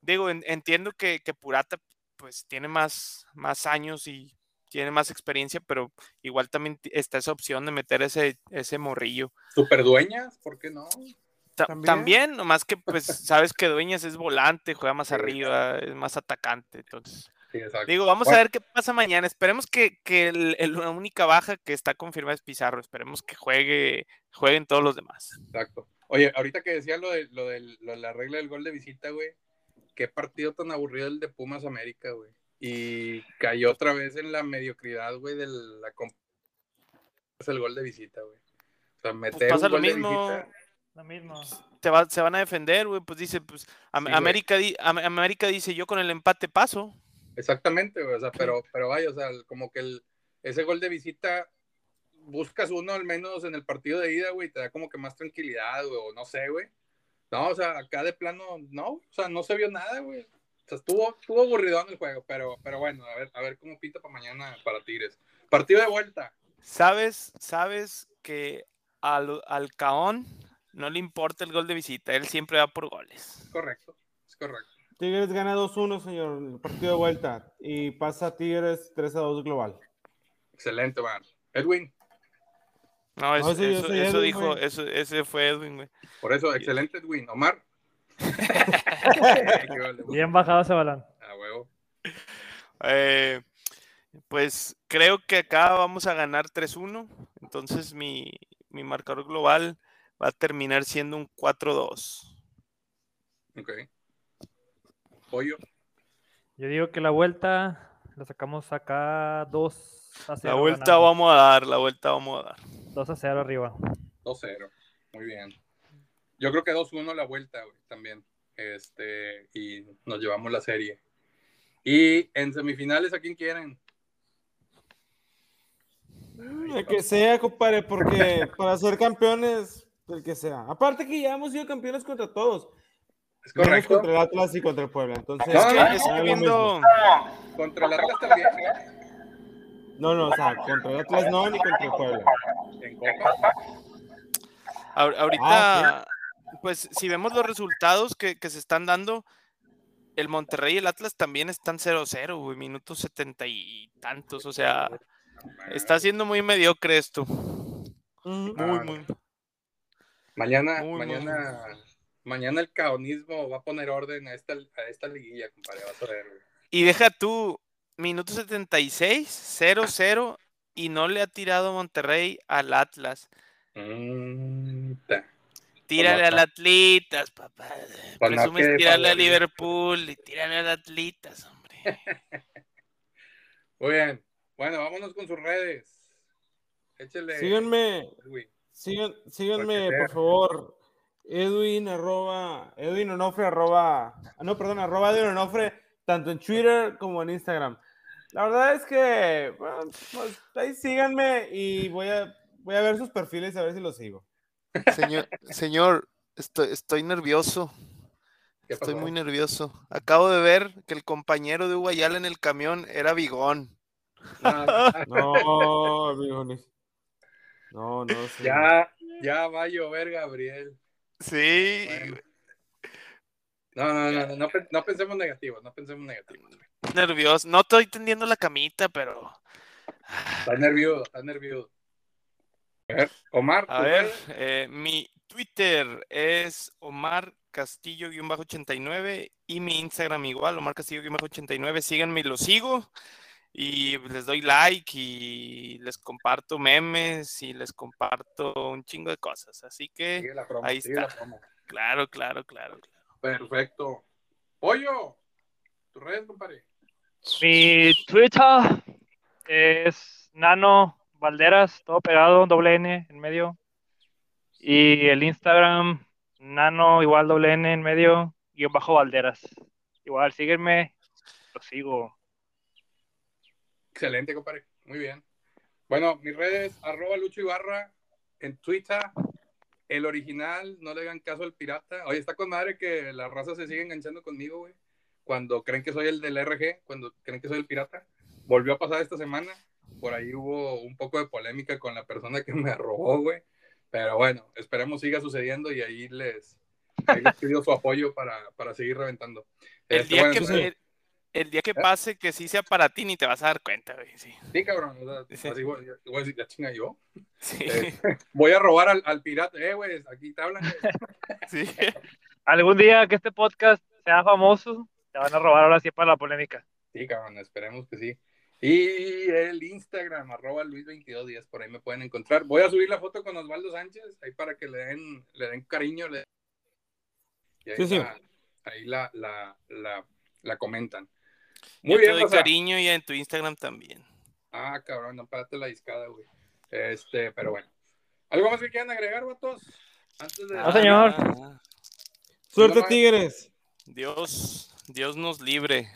digo, en- entiendo que, que Purata pues tiene más, más años y tiene más experiencia, pero igual también está esa opción de meter ese, ese morrillo. Superdueñas, ¿por qué no? Ta- ¿También? También, nomás que pues sabes que Dueñas es volante, juega más arriba, es más atacante. Entonces, Sí, digo, vamos a ver qué pasa mañana. Esperemos que, que el- el- la única baja que está confirmada es Pizarro. Esperemos que juegue, jueguen todos los demás. Exacto. Oye, ahorita que decía lo de, lo de, lo de la regla del gol de visita, güey. Qué partido tan aburrido el de Pumas América, güey. Y cayó otra vez en la mediocridad, güey, de la es el gol de visita, güey. O sea, meter Pues pasa un lo gol de mismo. visita, Lo mismo. Te va- se van a defender, güey. Pues dice, pues Sí. América, di- Am- América dice, yo con el empate paso. Exactamente, güey. O sea, pero, pero vaya, o sea, como que el, ese gol de visita buscas uno al menos en el partido de ida, güey, te da como que más tranquilidad, güey, o no sé, güey. No, o sea, acá de plano, no, o sea, no se vio nada, güey. O sea, estuvo, estuvo aburridón el juego, pero, pero bueno, a ver, a ver cómo pinta para mañana para Tigres. Partido de vuelta. ¿Sabes, sabes que al, al Caón no le importa el gol de visita, él siempre va por goles. Correcto, es correcto. Tigres gana 2-1, señor, el partido de vuelta. Y pasa Tigres 3-2 global. Excelente, man. Edwin. No, eso, eso, dijo, eso, ese fue Edwin, güey. Por eso, excelente Edwin. Omar. Bien bajado ese balón. A huevo. Eh, pues creo que acá vamos a ganar 3-1. Entonces mi, mi, marcador global va a terminar siendo un 4-2. Ok. Pollo. Yo digo que la vuelta la sacamos acá 2 a 0. La vuelta vamos a dar, la vuelta vamos a dar. 2 a 0 arriba. 2-0. Muy bien. Yo creo que 2-1 la vuelta, güey, también. Este, y nos llevamos la serie. Y en semifinales, ¿a quién quieren? El que sea, compadre, porque para ser campeones, el que sea. Aparte que ya hemos sido campeones contra todos. Es correcto. Contra el Atlas y contra el Puebla. Entonces, no, no, es que viendo... Contra el Atlas también. No, no, o sea, contra el Atlas no, ni contra el Puebla. En Copa. Ahorita, ah, pues si vemos los resultados que, se están dando, el Monterrey y el Atlas también están 0-0, güey, minutos setenta y tantos, o sea, está siendo muy mediocre esto. Muy, muy. Mañana, mañana, mañana el caonismo va a poner orden a esta, a esta liguilla, compadre, vas a ver, Y deja tú, minuto 76, 0-0, y no le ha tirado Monterrey al Atlas. Mm, Tírale al Atlitas, papá. Presumes tirarle a Liverpool y tírale al Atlitas, hombre. Muy bien. Bueno, vámonos con sus redes. Échale. Síganme. síganme, por favor. Edwin arroba, Edwin Onofre arroba, ah, no, perdón, arroba Edwin Onofre, tanto en Twitter como en Instagram. La verdad es que, bueno, pues ahí síganme y voy a, voy a ver sus perfiles a ver si los sigo. Señor, señor estoy, estoy nervioso. Estoy muy nervioso. Acabo de ver que el compañero de Uguayala en el camión era Bigón. No, Bigón. No, no. Ya, ya va a llover, Gabriel. Sí. No, no, no, no, no, pensemos negativos, no pensemos negativos. Nervioso. No estoy tendiendo la camita, pero. Está nervioso, está nervioso. A ver, Omar. A ver, eh, mi Twitter es Omar Castillo-89 y mi Instagram igual, Omar Castillo-89. Síganme y lo sigo. Y les doy like y les comparto memes y les comparto un chingo de cosas. Así que ahí está. Claro, claro, claro, claro. Perfecto. Pollo, tu redes, compadre. Mi Twitter es Nano Valderas, todo pegado, doble N en medio. Y el Instagram, nano, igual doble N en medio, guion bajo Valderas. Igual, sígueme, lo sigo. Excelente, compadre. Muy bien. Bueno, mis redes, arroba Lucho Ibarra en Twitter. El original, no le hagan caso al pirata. Oye, está con madre que la raza se sigue enganchando conmigo, güey. Cuando creen que soy el del RG, cuando creen que soy el pirata. Volvió a pasar esta semana por ahí hubo un poco de polémica con la persona que me robó, güey. Pero bueno, esperemos siga sucediendo y ahí les, pido su apoyo para, para seguir reventando. El, este, día que, el, día que ¿Eh? pase, que sí sea para ti, ni te vas a dar cuenta, güey. Sí, sí cabrón. O sea, así voy, a decir, la chinga yo. Sí. Eh, voy a robar al, al, pirata. Eh, güey, aquí te hablan. Sí. Algún día que este podcast sea famoso, te van a robar ahora sí para la polémica. Sí, cabrón, esperemos que sí. Y el Instagram, arroba Luis2210, por ahí me pueden encontrar. Voy a subir la foto con Osvaldo Sánchez, ahí para que le den, le den cariño. Le... Y ahí, La, ahí la, la, la, la, comentan. Muy bien. Te doy cariño y en tu Instagram también. Ah, cabrón, no párate la discada, güey. Este, pero bueno. ¿Algo más que quieran agregar, vatos? Antes de... No, señor. Suerte, Tigres. Dios, Dios nos libre.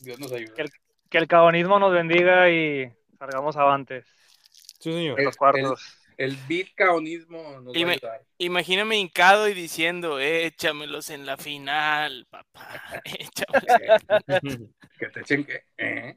Dios nos ayude que el cabonismo nos bendiga y salgamos avantes. Sí, señor. El, los cuartos. El, bitcaonismo nos va a ayudar. Imagíname hincado y diciendo, échamelos en la final, papá. que te echen que. ¿eh?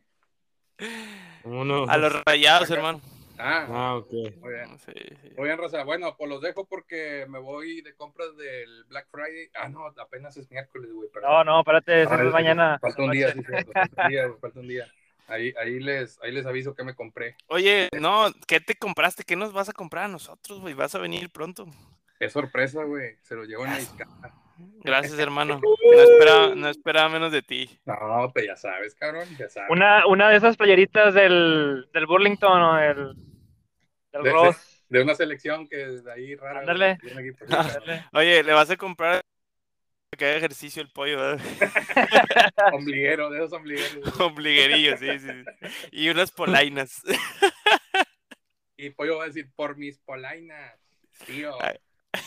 A los rayados, hermano. Ah, Ah, ok. muy bien. Sí, sí. Muy bien, Rosa. Bueno, pues los dejo porque me voy de compras del Black Friday. Ah, no, apenas es miércoles, güey. perdón. No, no, espérate, Ah, es mañana. Falta un día, sí, falta un día, falta un día. Ahí, ahí, les, ahí les aviso que me compré. Oye, no, ¿qué te compraste? ¿Qué nos vas a comprar a nosotros, güey? Vas a venir pronto. Es sorpresa, güey. Se lo llevo en la discada. Gracias, hermano. No esperaba, no esperaba menos de ti. No, pues ya sabes, cabrón, ya sabes. Una, una de esas playeritas del, del Burlington o del, del De- Ross. De una selección que de ahí rara. Ándale. Oye, le vas a comprar que haga ejercicio el pollo, ¿verdad? Ombliguero, de esos ombligueros. Ombliguerillo, sí, sí. Y unas polainas. Y Pollo va a decir, por mis polainas, tío. Ay.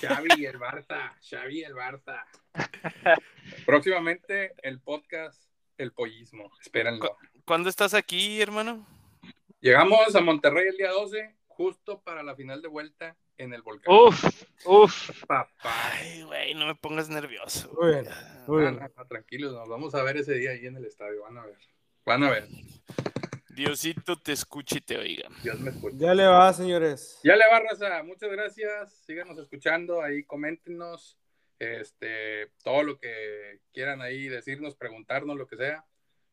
Xavi y el Barça, Xavi y el Barça. Próximamente el podcast El Pollismo, espérenlo. ¿Cuándo estás aquí, hermano? Llegamos a Monterrey el día 12, justo para la final de vuelta en el volcán. Uf, uf. Papá. Ay, güey, no me pongas nervioso. Muy bien. Muy No, bien. no, no, tranquilos, nos vamos a ver ese día ahí en el estadio, van a ver. Van a ver, Diosito te escuche y te oiga. Dios me escucha. Ya le va, señores. Ya le va, raza. Muchas gracias. Síganos escuchando. Ahí coméntenos este, todo lo que quieran ahí decirnos, preguntarnos, lo que sea.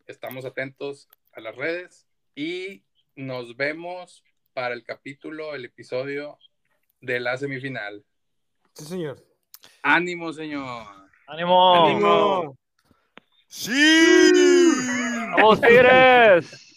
Estamos atentos a las redes y nos vemos para el capítulo, el episodio de la semifinal. Sí, señor. Ánimo, señor. ¡Ánimo! ¡Ánimo! ¡Sí! ¡Vamos, Tigres!